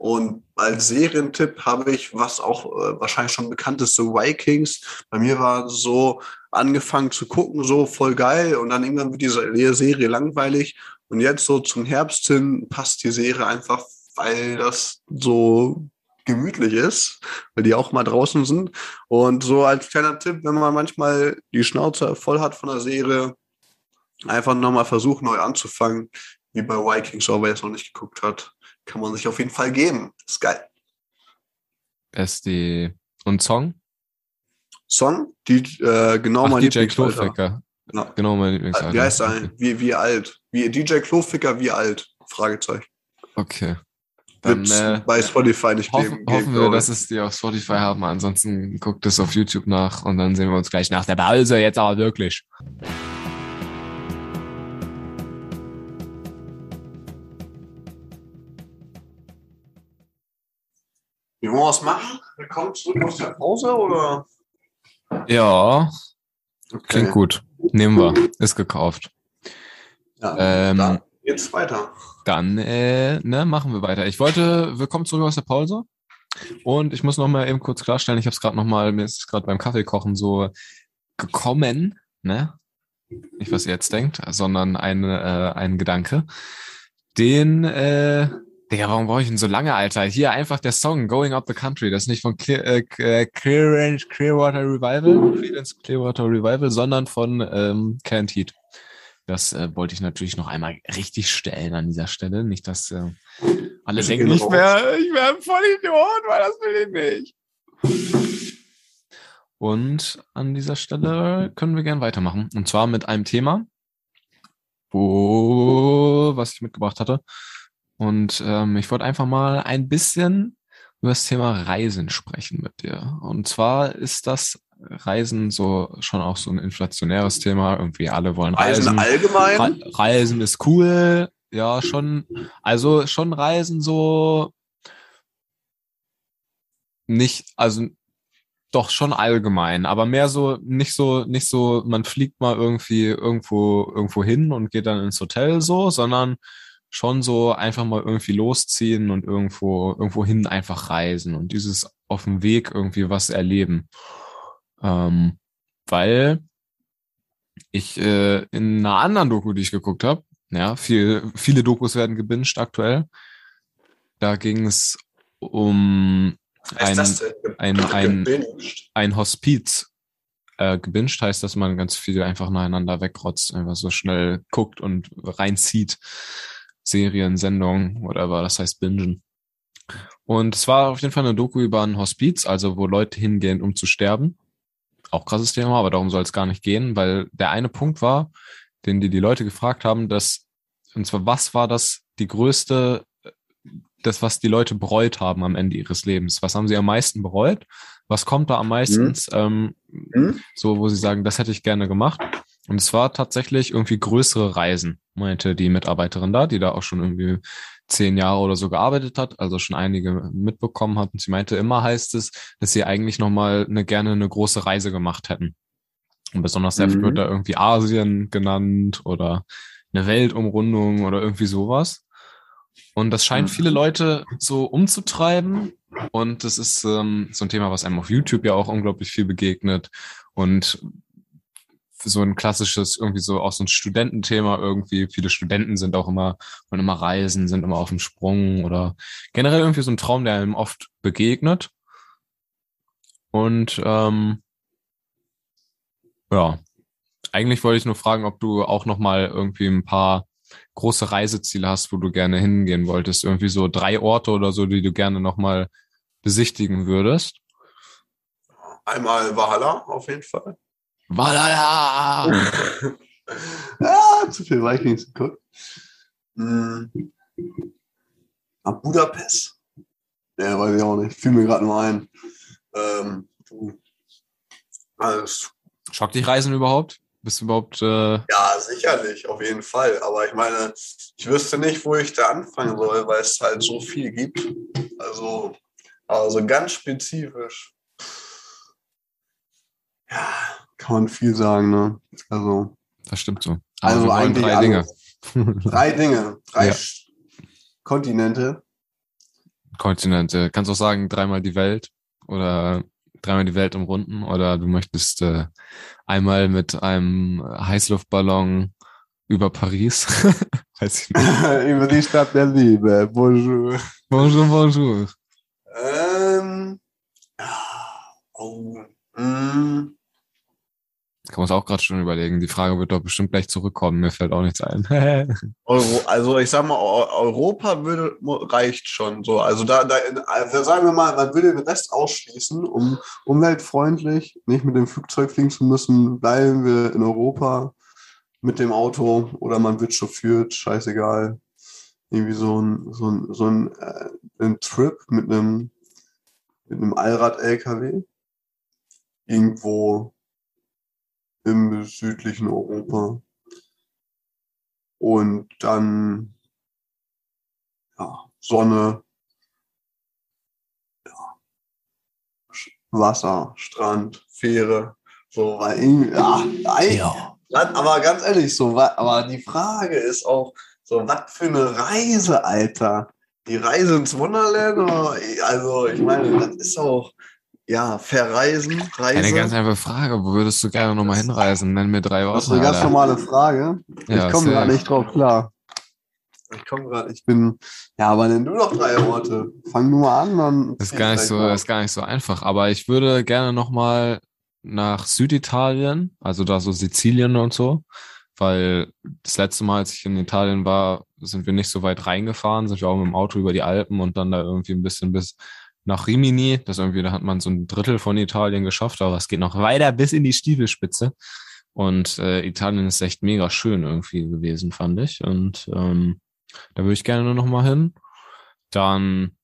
Und als Serientipp habe ich, was auch äh, wahrscheinlich schon bekannt ist, so Vikings. Bei mir war so angefangen zu gucken, so voll geil. Und dann irgendwann wird diese Serie langweilig. Und jetzt so zum Herbst hin passt die Serie einfach, weil das so gemütlich ist, weil die auch mal draußen sind. Und so als kleiner Tipp, wenn man manchmal die Schnauze voll hat von der Serie, einfach nochmal versuchen, neu anzufangen, wie bei Vikings, aber wer es noch nicht geguckt hat, kann man sich auf jeden Fall geben. ist geil. Die, und Song? Song, die, äh, genau Ach, mein DJ. Kloficker. Ja. Genau mein Lieblingsalter. Wie heißt ein? Wie, wie alt? Wie DJ Kloficker, wie alt? Fragezeichen. Okay. Dann äh, bei Spotify nicht hoffen, geben. hoffen wir, dass es die auf Spotify haben. Ansonsten guckt es auf YouTube nach und dann sehen wir uns gleich nach der Pause. Jetzt aber wirklich. Wie wollen wir es machen? Wir kommen zurück aus der Pause oder? Ja, Okay. klingt gut. Nehmen wir. Ist gekauft. Ja, Ähm, dann geht's weiter. Dann äh, ne, machen wir weiter. Ich wollte, willkommen zurück aus der Pause. Und ich muss noch mal eben kurz klarstellen, ich habe es gerade noch mal, mir ist es gerade beim Kaffeekochen so gekommen, ne? Nicht, was ihr jetzt denkt, sondern ein, äh, ein Gedanke. Den, äh, Digga, warum brauche ich ihn so lange, Alter? Hier einfach der Song Going Up the Country. Das ist nicht von Clear, äh, äh, Clear, Clearwater Revival, Creedence Clearwater Revival, sondern von ähm, Canned Heat. Das äh, wollte ich natürlich noch einmal richtig stellen an dieser Stelle. Nicht, dass äh, alle denken, ich wäre ich wär ein Vollidiot, weil das will ich nicht. Und an dieser Stelle können wir gern weitermachen. Und zwar mit einem Thema, wo, was ich mitgebracht hatte. Und ähm, ich wollte einfach mal ein bisschen über das Thema Reisen sprechen mit dir. Und zwar ist das Reisen so schon auch so ein inflationäres Thema. Irgendwie alle wollen Reisen reisen. allgemein? Re Reisen ist cool. Ja, schon. Also schon Reisen so nicht, also doch schon allgemein, aber mehr so, nicht so, nicht so, man fliegt mal irgendwie irgendwo, irgendwo hin und geht dann ins Hotel so, sondern schon so einfach mal irgendwie losziehen und irgendwo, irgendwo hin einfach reisen und dieses auf dem Weg irgendwie was erleben. Ähm, weil ich äh, in einer anderen Doku, die ich geguckt habe, ja, viel, viele Dokus werden gebinged aktuell. Da ging es um Was ein, ein, ein, ein Hospiz. Äh, gebinged heißt, dass man ganz viel einfach nacheinander wegrotzt, einfach so schnell guckt und reinzieht. Serien, Sendungen, whatever, das heißt bingen. Und es war auf jeden Fall eine Doku über ein Hospiz, also wo Leute hingehen, um zu sterben. Auch krasses Thema, aber darum soll es gar nicht gehen, weil der eine Punkt war, den die, die Leute gefragt haben, dass, und zwar, was war das, die größte, das, was die Leute bereut haben am Ende ihres Lebens? Was haben sie am meisten bereut? Was kommt da am meisten, ähm, Hm? so, wo sie sagen, das hätte ich gerne gemacht? Und es war tatsächlich irgendwie größere Reisen, meinte die Mitarbeiterin da, die da auch schon irgendwie zehn Jahre oder so gearbeitet hat, also schon einige mitbekommen hat. Und sie meinte, immer heißt es, dass sie eigentlich nochmal eine, gerne eine große Reise gemacht hätten. Und besonders Mhm. wird da irgendwie Asien genannt oder eine Weltumrundung oder irgendwie sowas. Und das scheint Mhm. viele Leute so umzutreiben. Und das ist ähm, so ein Thema, was einem auf YouTube ja auch unglaublich viel begegnet. Und so ein klassisches, irgendwie so auch so ein Studententhema irgendwie. Viele Studenten sind auch immer, wollen immer reisen, sind immer auf dem Sprung oder generell irgendwie so ein Traum, der einem oft begegnet. Und ähm, ja, eigentlich wollte ich nur fragen, ob du auch noch mal irgendwie ein paar große Reiseziele hast, wo du gerne hingehen wolltest. Irgendwie so drei Orte oder so, die du gerne noch mal besichtigen würdest. Einmal Valhalla auf jeden Fall. Valhalla! ah, [LAUGHS] zu viel Vikings geguckt. Hm. Ab Budapest? Ja, weiß ich auch nicht. Fiel mir gerade nur ein. Ähm. Also, Schockt dich Reisen überhaupt? Bist du überhaupt, äh, ja, sicherlich, auf jeden Fall. Aber ich meine, ich wüsste nicht, wo ich da anfangen soll, weil es halt so viel gibt. Also, also ganz spezifisch. Ja, kann man viel sagen, ne? Also, das stimmt so. Also wir wollen eigentlich drei Dinge. alles. [LAUGHS] [LAUGHS] drei Dinge, drei Ja. Kontinente. Kontinente. Kannst auch sagen, dreimal die Welt oder dreimal die Welt umrunden oder du möchtest äh, einmal mit einem Heißluftballon über Paris. [LAUGHS] Weiß ich nicht. Über die Stadt der Liebe. Bonjour. Bonjour, bonjour. Ähm, oh, mm, Kann man es auch gerade schon überlegen. Die Frage wird doch bestimmt gleich zurückkommen. Mir fällt auch nichts ein. [LAUGHS] Euro, also ich sag mal, Eu- Europa würde, reicht schon so. Also da, da also sagen wir mal, man würde den Rest ausschließen, um umweltfreundlich nicht mit dem Flugzeug fliegen zu müssen, bleiben wir in Europa mit dem Auto oder man wird chauffiert, scheißegal. Irgendwie so ein, so ein, so ein, äh, ein Trip mit einem, mit einem Allrad-LKW. Irgendwo im südlichen Europa. Und dann ja, Sonne, ja, Wasser, Strand, Fähre, so, weil ja, Dann, aber ganz ehrlich, so, aber die Frage ist auch, so, was für eine Reise, Alter. Die Reise ins Wunderland, oder, also, ich meine, das ist auch, ja, verreisen, Reise. Eine ganz einfache Frage. Wo würdest du gerne nochmal hinreisen? Nenn mir drei Das ist eine ganz normale Frage. Ja, ich komme gerade nicht drauf klar. Ich komme gerade, ich bin, ja, aber nenn du doch drei Orte. Fang nur mal an, dann. Ist gar ich nicht so, mal. ist gar nicht so einfach. Aber ich würde gerne nochmal nach Süditalien, also da so Sizilien und so, weil das letzte Mal, als ich in Italien war, sind wir nicht so weit reingefahren, sind wir auch mit dem Auto über die Alpen und dann da irgendwie ein bisschen bis nach Rimini. Das irgendwie, da hat man so ein Drittel von Italien geschafft, aber es geht noch weiter bis in die Stiefelspitze. Und äh, Italien ist echt mega schön irgendwie gewesen, fand ich. Und ähm, da würde ich gerne nur noch mal hin. Dann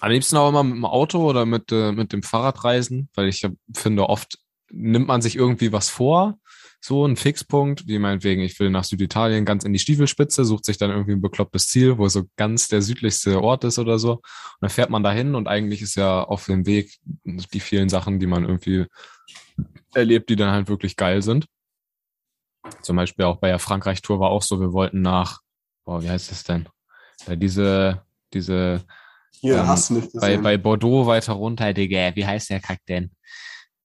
am liebsten auch immer mit dem Auto oder mit, äh, mit dem Fahrrad reisen, weil ich finde, oft nimmt man sich irgendwie was vor, so ein Fixpunkt, wie meinetwegen, ich will nach Süditalien ganz in die Stiefelspitze, sucht sich dann irgendwie ein beklopptes Ziel, wo so ganz der südlichste Ort ist oder so. Und dann fährt man dahin und eigentlich ist ja auf dem Weg die vielen Sachen, die man irgendwie erlebt, die dann halt wirklich geil sind. Zum Beispiel auch bei der Frankreich-Tour war auch so, wir wollten nach, boah, wie heißt das denn? Ja, diese, diese Hier, ähm, bei, bei Bordeaux weiter runter, Digga. Wie heißt der Kack denn?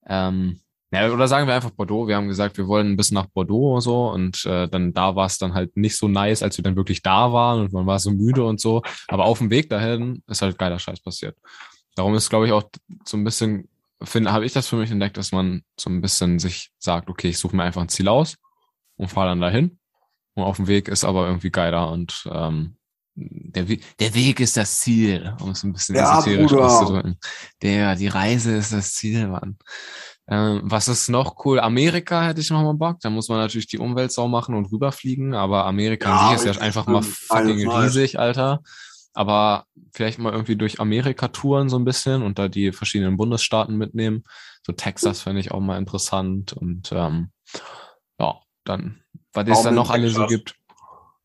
Ähm, ja, oder sagen wir einfach Bordeaux. Wir haben gesagt, wir wollen bis nach Bordeaux und so. Und äh, dann da war es dann halt nicht so nice, als wir dann wirklich da waren und man war so müde und so. Aber auf dem Weg dahin ist halt geiler Scheiß passiert. Darum ist, glaube ich, auch so ein bisschen, finde, habe ich das für mich entdeckt, dass man so ein bisschen sich sagt, okay, ich suche mir einfach ein Ziel aus und fahre dann dahin. Und auf dem Weg ist aber irgendwie geiler und ähm, der, We der Weg ist das Ziel, um es ein bisschen Ja, esoterisch auszudrücken. Der, die Reise ist das Ziel, Mann. Ähm, was ist noch cool? Amerika hätte ich noch mal Bock. Da muss man natürlich die Umweltsau machen und rüberfliegen, aber Amerika Ja, an sich ist ja einfach mal fucking riesig, Alter. Aber vielleicht mal irgendwie durch Amerika touren so ein bisschen und da die verschiedenen Bundesstaaten mitnehmen. So Texas fände ich auch mal interessant und ähm, ja, dann, was es dann noch alle so gibt.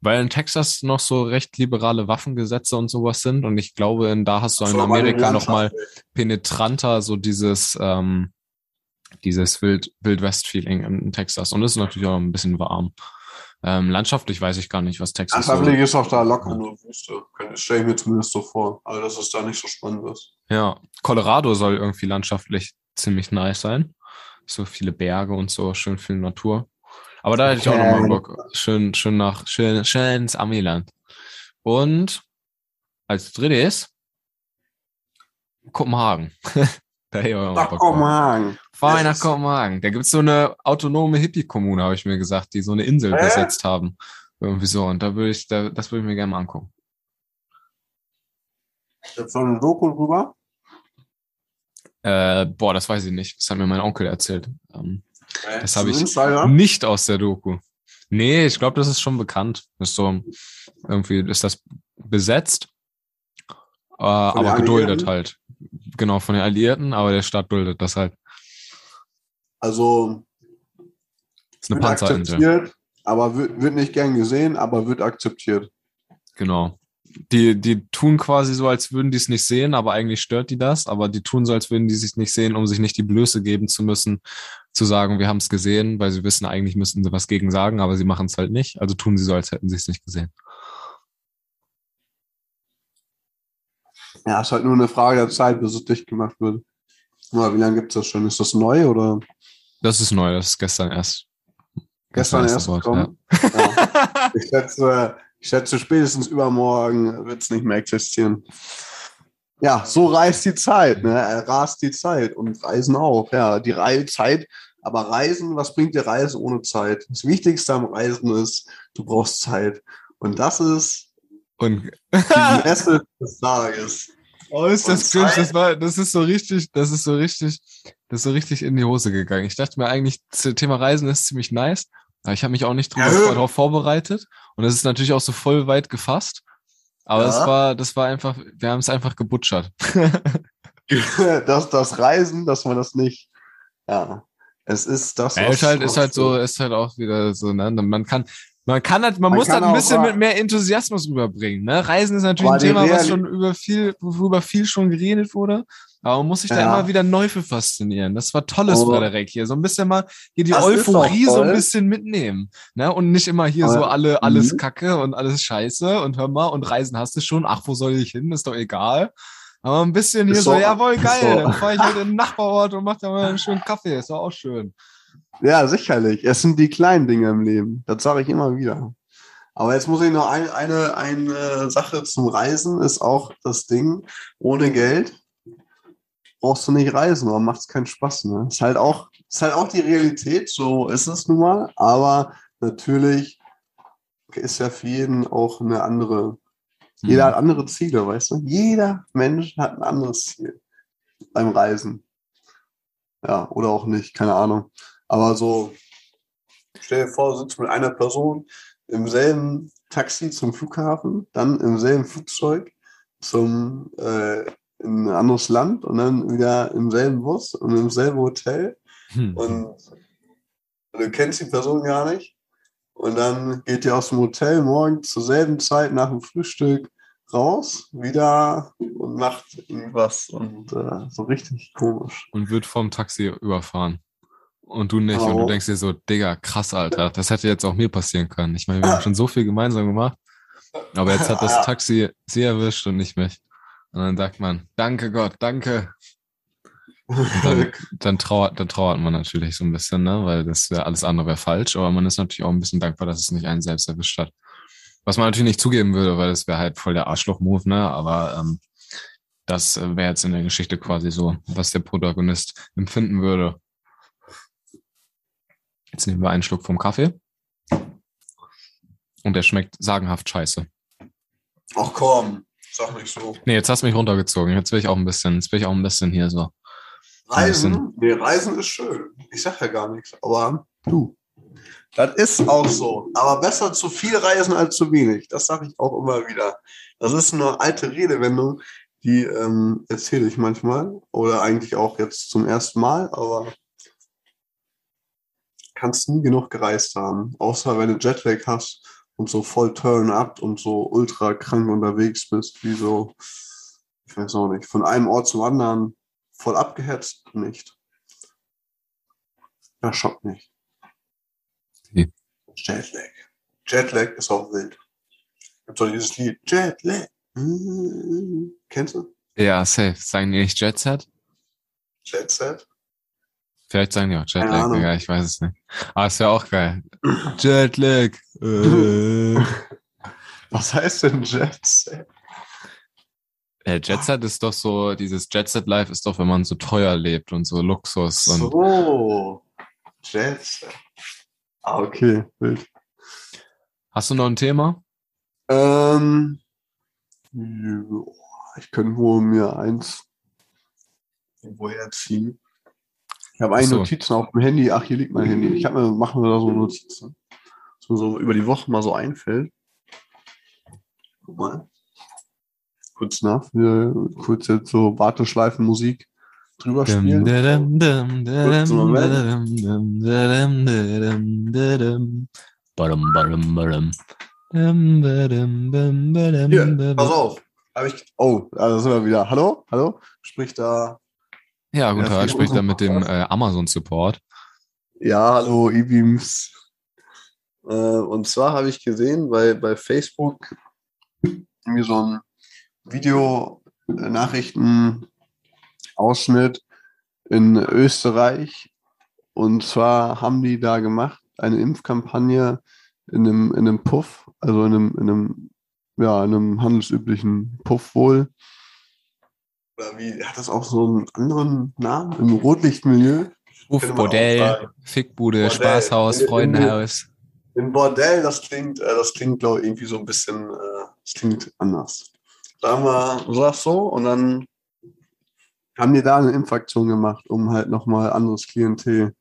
Weil in Texas noch so recht liberale Waffengesetze und sowas sind und ich glaube, in, da hast du in Amerika noch mal penetranter so dieses, ähm, dieses Wild, Wild-West-Feeling in Texas. Und es ist natürlich auch ein bisschen warm. Ähm, landschaftlich weiß ich gar nicht, was Texas so. Landschaftlich ist auch da locker nur Wüste. Stelle ich mir zumindest so vor. Also, dass es da nicht so spannend ist. Ja, Colorado soll irgendwie landschaftlich ziemlich nice sein. So viele Berge und so, schön viel Natur. Aber da hätte ich auch nochmal Okay. Bock. Schön, schön nach, schön, schön ins Amiland. Und als drittes Kopenhagen. [LAUGHS] da hätte ich auch noch Ach, Bock komm, drauf. Hagen. Fahr nach. Kopenhagen. Da gibt's so eine autonome Hippie-Kommune, habe ich mir gesagt, die so eine Insel Hä? besetzt haben. Irgendwie so. Und da würde ich, da, das würde ich mir gerne mal angucken. Jetzt so eine Doku drüber. Äh, boah, das weiß ich nicht. Das hat mir mein Onkel erzählt. Ähm, Das Zum habe ich Insider. nicht aus der Doku. Nee, ich glaube, das ist schon bekannt. Das ist so, irgendwie ist das besetzt, äh, aber geduldet halt. Genau, von den Alliierten, aber der Staat duldet das halt. Also, ist eine Panzerinsel. akzeptiert, aber wird, wird nicht gern gesehen, aber wird akzeptiert. Genau. Die, die tun quasi so, als würden die es nicht sehen, aber eigentlich stört die das. Aber die tun so, als würden die sich nicht sehen, um sich nicht die Blöße geben zu müssen, zu sagen, wir haben es gesehen, weil sie wissen, eigentlich müssten sie was gegen sagen, aber sie machen es halt nicht. Also tun sie so, als hätten sie es nicht gesehen. Ja, ist halt nur eine Frage der Zeit, bis es dicht gemacht wird. Oder wie lange gibt es das schon? Ist das neu oder Das ist neu, das ist gestern erst. gestern ist erst gekommen? Ja. Ich, schätze, ich schätze, spätestens übermorgen wird es nicht mehr existieren. Ja, so reist die Zeit, ne? Er rast die Zeit und Reisen auch. Ja, die Rei- Zeit, aber Reisen, was bringt dir Reisen ohne Zeit? Das Wichtigste am Reisen ist, du brauchst Zeit. Und das ist Und die Messe des Tages. Oh, ist das cringe, das war, das ist so richtig, das ist so richtig, das ist so richtig in die Hose gegangen. Ich dachte mir eigentlich, das Thema Reisen ist ziemlich nice, aber ich habe mich auch nicht drüber, Ja. darauf vorbereitet. Und es ist natürlich auch so voll weit gefasst. Aber Ja. es war, das war einfach, wir haben es einfach gebutschert. [LAUGHS] das, das Reisen, dass man das nicht. Ja, es ist das. Ja, ist halt, ist halt so, ist halt auch wieder so, ne? Man kann, man kann halt, man, Man muss kann halt ein bisschen mal- mit mehr Enthusiasmus rüberbringen, ne? Reisen ist natürlich ein Thema, was schon über viel, worüber viel schon geredet wurde. Aber man muss sich da Ja. immer wieder neu für faszinieren. Das war tolles, Oh. Frederik, hier. So ein bisschen mal hier die Das Euphorie so ein bisschen mitnehmen. Ne? Und nicht immer hier so Aber- alle, alles Mhm. Kacke und alles Scheiße und hör mal, und Reisen hast du schon, ach, wo soll ich hin? Ist doch egal. Aber ein bisschen hier so, so- jawohl, geil, so. dann fahre ich halt in den Nachbarort und mach da mal einen schönen Kaffee. Ist doch auch schön. Ja, sicherlich. Es sind die kleinen Dinge im Leben. Das sage ich immer wieder. Aber jetzt muss ich noch ein, eine, eine Sache zum Reisen, ist auch das Ding, ohne Geld brauchst du nicht reisen, aber macht es keinen Spaß. Ne? Ist halt auch, ist halt auch die Realität, so ist es nun mal. Aber natürlich ist ja für jeden auch eine andere, jeder Mhm. hat andere Ziele, weißt du? Jeder Mensch hat ein anderes Ziel beim Reisen. Ja, oder auch nicht, keine Ahnung. Aber so, stell dir vor, du sitzt mit einer Person im selben Taxi zum Flughafen, dann im selben Flugzeug zum äh, in ein anderes Land und dann wieder im selben Bus und im selben Hotel Hm. und du kennst die Person gar nicht. Und dann geht ihr aus dem Hotel morgen zur selben Zeit nach dem Frühstück raus, wieder und macht irgendwas. Und äh, so richtig komisch. und wird vom Taxi überfahren. Und du nicht. Und du Oh. denkst dir so, Digga, krass, Alter. Das hätte jetzt auch mir passieren können. Ich meine, wir haben schon so viel gemeinsam gemacht. Aber jetzt hat das. Taxi sie erwischt und nicht mich. Und dann sagt man, danke Gott, danke. Dann, [LAUGHS] dann, trauert, dann trauert man natürlich so ein bisschen, ne? Weil das wäre alles andere wäre falsch. Aber man ist natürlich auch ein bisschen dankbar, dass es nicht einen selbst erwischt hat. Was man natürlich nicht zugeben würde, weil das wäre halt voll der Arschloch-Move, ne? Aber ähm, das wäre jetzt in der Geschichte quasi so, was der Protagonist empfinden würde. Jetzt nehmen wir einen Schluck vom Kaffee. Und der schmeckt sagenhaft scheiße. Ach komm, sag nicht so. Nee, jetzt hast du mich runtergezogen. Jetzt will ich auch ein bisschen, jetzt will ich auch ein bisschen hier so. Reisen, nee, Reisen ist schön. Ich sag ja gar nichts, aber du. Das ist auch so. Aber besser zu viel reisen als zu wenig. Das sage ich auch immer wieder. Das ist eine alte Redewendung, die ähm, erzähle ich manchmal. Oder eigentlich auch jetzt zum ersten Mal, aber kannst nie genug gereist haben. Außer wenn du Jetlag hast und so voll turn-up und so ultra krank unterwegs bist, wie so, ich weiß auch nicht, von einem Ort zum anderen voll abgehetzt, nicht. Das schockt mich. Wie? Jetlag. Jetlag ist auch wild. Gibt doch dieses Lied. Jetlag. Mm, Kennst du? Ja, safe. Sagen die nicht Jet Set? Jet Set? Vielleicht sagen die auch Jetlag, ja, ich weiß es nicht. Aber es wäre auch geil. [LAUGHS] Jetlag. Äh. [LAUGHS] Was heißt denn Jet Set? Äh, Jet Set ist doch so, dieses Jet Set Life ist doch, wenn man so teuer lebt und so Luxus und So. Jet Set. Ah, okay. Wild. Hast du noch ein Thema? Ähm, ich könnte wohl mir eins woher ziehen. Ich habe eine so. Notizen auf dem Handy. Ach, hier liegt mein Handy. Ich habe mir, machen wir da so Notizen. So, so über die Woche mal so einfällt. Guck mal. Kurz nach, kurz jetzt so Warteschleifenmusik drüber spielen. Hier, pass auf. Hab ich, oh, da sind wir wieder. Hallo? Hallo? Spricht da. Ja, guten Tag, viel spricht da mit dem äh, Amazon Support. Ja, hallo, E-Beams. Äh, und zwar habe ich gesehen bei, bei Facebook irgendwie so ein Video-Nachrichten-Ausschnitt in Österreich. Und zwar haben die da gemacht eine Impfkampagne in einem, in einem Puff, also in einem, in einem, ja, in einem handelsüblichen Puff wohl. Oder wie, hat das auch so einen anderen Namen? Im Rotlichtmilieu? Uff, Bordell. Fickbude, Bordell. Spaßhaus, Freudenhaus. Ein Bordell, das klingt, äh, das klingt, glaube ich, irgendwie so ein bisschen, äh, das klingt anders. Sagen wir, sagst so, und dann haben die da eine Impfaktion gemacht, um halt nochmal anderes Klientel.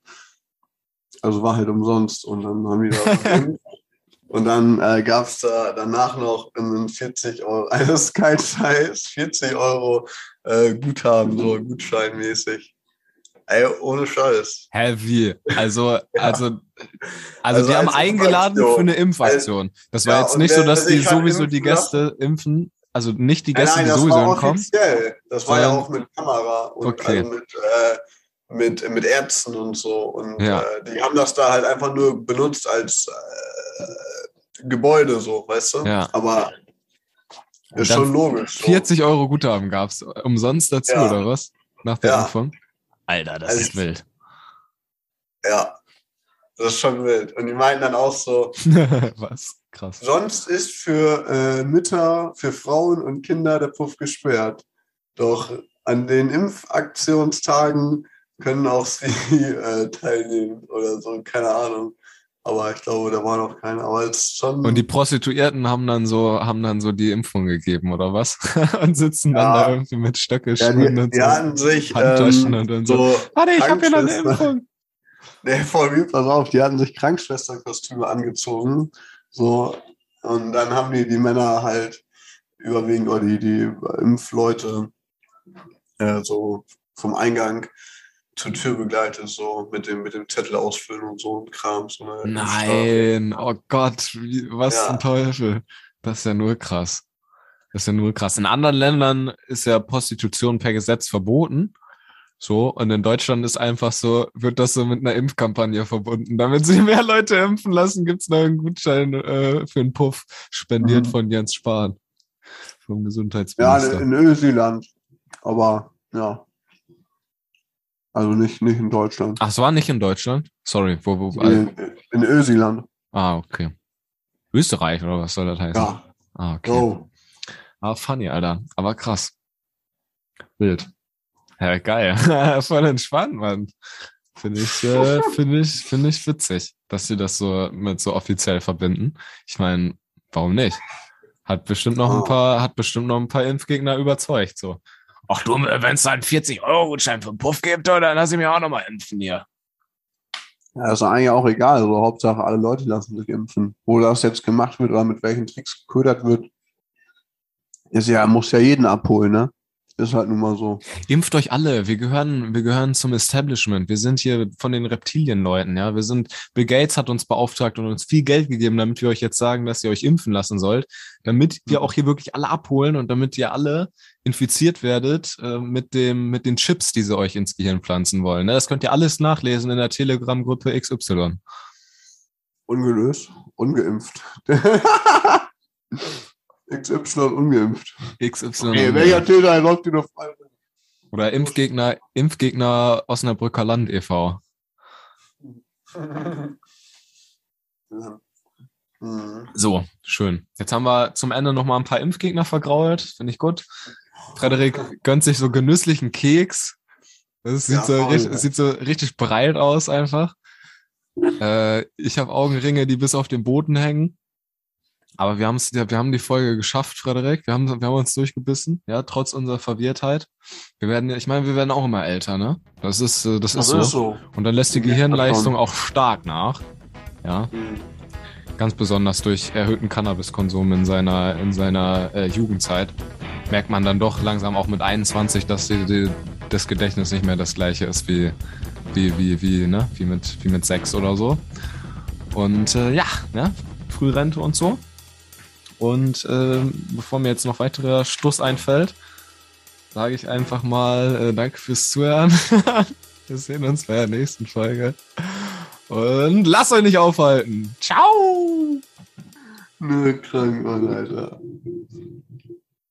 Also war halt umsonst und dann haben die da. [LAUGHS] Und dann äh, gab es da danach noch einen 40 Euro, also das ist kein Scheiß, 40 Euro äh, Guthaben, so gutscheinmäßig. Ey, ohne Scheiß. Hä, wie? Also, [LAUGHS] also, also, Also die haben eingeladen Impfaktion. für eine Impfaktion. Das war Ja, jetzt nicht wer so, dass die hat sowieso die Gäste impfen, also nicht die Nein, Gäste, nein, die das sowieso war kommen. offiziell. Das war ja auch mit Kamera und Okay. also mit, äh, mit, mit Ärzten und so. Und Ja. äh, die haben das da halt einfach nur benutzt als äh, Gebäude, so, weißt du? Ja. Aber ist schon logisch. So. 40 Euro Guthaben gab's umsonst dazu, Ja. oder was? Nach der Ja. Impfung? Alter, das Also ist wild. Ja. Das ist schon wild. Und die meinten dann auch so, [LAUGHS] was? Krass. sonst ist für äh, Mütter, für Frauen und Kinder der Puff gesperrt. Doch an den Impfaktionstagen können auch sie [LAUGHS] äh, teilnehmen oder so, keine Ahnung. Aber ich glaube, da war noch keiner. Aber es ist schon. Und die Prostituierten haben dann so, haben dann so die Impfung gegeben, oder was? [LAUGHS] und sitzen dann Ja. da irgendwie mit ja, Stöckelschuhen die, und die so. hatten sich Handtaschen ähm, und dann so. so. Warte, ich hab hier noch eine. Impfung. [LAUGHS] Nee, voll wie, pass auf, die hatten sich Krankenschwesterkostüme angezogen. So. Und dann haben die die Männer halt überwiegend, oder die, die Impfleute, äh, so vom Eingang zur Tür begleitet, so mit dem, mit dem Zettel ausfüllen und so ein Kram. So. Nein, oh Gott, wie, was Ja. zum Teufel. Das ist ja nur krass. Das ist ja nur krass. In anderen Ländern ist ja Prostitution per Gesetz verboten. So, und in Deutschland ist einfach so, wird das so mit einer Impfkampagne verbunden. Damit sich mehr Leute impfen lassen, gibt's noch einen Gutschein äh, für einen Puff, spendiert Mhm. von Jens Spahn. Vom Ja, Gesundheitsminister. in Öseeland. Aber ja. Also nicht, nicht in Deutschland. Ach, es war nicht in Deutschland? Sorry, wo, wo, also, In, in Öseeland. ah, okay. Österreich, oder was soll das heißen? Ja. Ah, okay. Go. Ah, funny, Alter. Aber krass. Wild. Ja, geil. [LAUGHS] Voll entspannt, Mann. Finde ich, äh, finde ich, finde ich witzig, dass sie das so mit so offiziell verbinden. Ich meine, warum nicht? Hat bestimmt noch ein paar, hat bestimmt noch ein paar Impfgegner überzeugt, so. Ach du, wenn es da einen 40-Euro-Gutschein für einen Puff gibt, dann lass ich mir auch nochmal impfen hier. Ja, ist eigentlich auch egal. Also Hauptsache, alle Leute lassen sich impfen. Wo das jetzt gemacht wird oder mit welchen Tricks geködert wird, ist ja, muss ja jeden abholen, ne? Ist halt nun mal so. Impft euch alle. Wir gehören, wir gehören zum Establishment. Wir sind hier von den Reptilienleuten, ja. Wir sind, Bill Gates hat uns beauftragt und uns viel Geld gegeben, damit wir euch jetzt sagen, dass ihr euch impfen lassen sollt, damit wir auch hier wirklich alle abholen und damit ihr alle infiziert werdet äh, mit dem, mit den Chips, die sie euch ins Gehirn pflanzen wollen. Ne? Das könnt ihr alles nachlesen in der Telegram-Gruppe XY. Ungelöst, ungeimpft. [LAUGHS] XY ungeimpft. XY. Okay, welcher Täter läuft dir noch frei? Oder Impfgegner, Impfgegner Osnabrücker Land e.V. Mhm. So, schön. Jetzt haben wir zum Ende noch mal ein paar Impfgegner vergrault. Finde ich gut. Frederik gönnt sich so genüsslichen Keks. Das sieht, Ja, so, richtig, sieht so richtig breit aus einfach. Äh, ich habe Augenringe, die bis auf den Boden hängen. Aber wir, haben's, ja, wir haben die Folge geschafft, Frederik. Wir haben, wir haben uns durchgebissen, ja, trotz unserer Verwirrtheit. Wir werden, ich meine, wir werden auch immer älter, ne? Das ist, äh, das ist Das so. ist so. Und dann lässt die Ja, Gehirnleistung auch stark nach. Ja, Mhm. ganz besonders durch erhöhten Cannabiskonsum in seiner, in seiner äh, Jugendzeit. Merkt man dann doch langsam auch mit 21, dass die, die, das Gedächtnis nicht mehr das gleiche ist wie, wie, wie, wie, ne? wie, mit, wie mit sechs oder so. Und äh, ja, ne? Frührente und so. Und ähm, bevor mir jetzt noch weiterer Schluss einfällt, sage ich einfach mal äh, Danke fürs Zuhören. [LAUGHS] Wir sehen uns bei der nächsten Folge. Und lasst euch nicht aufhalten. Ciao! Nö, krank, Alter.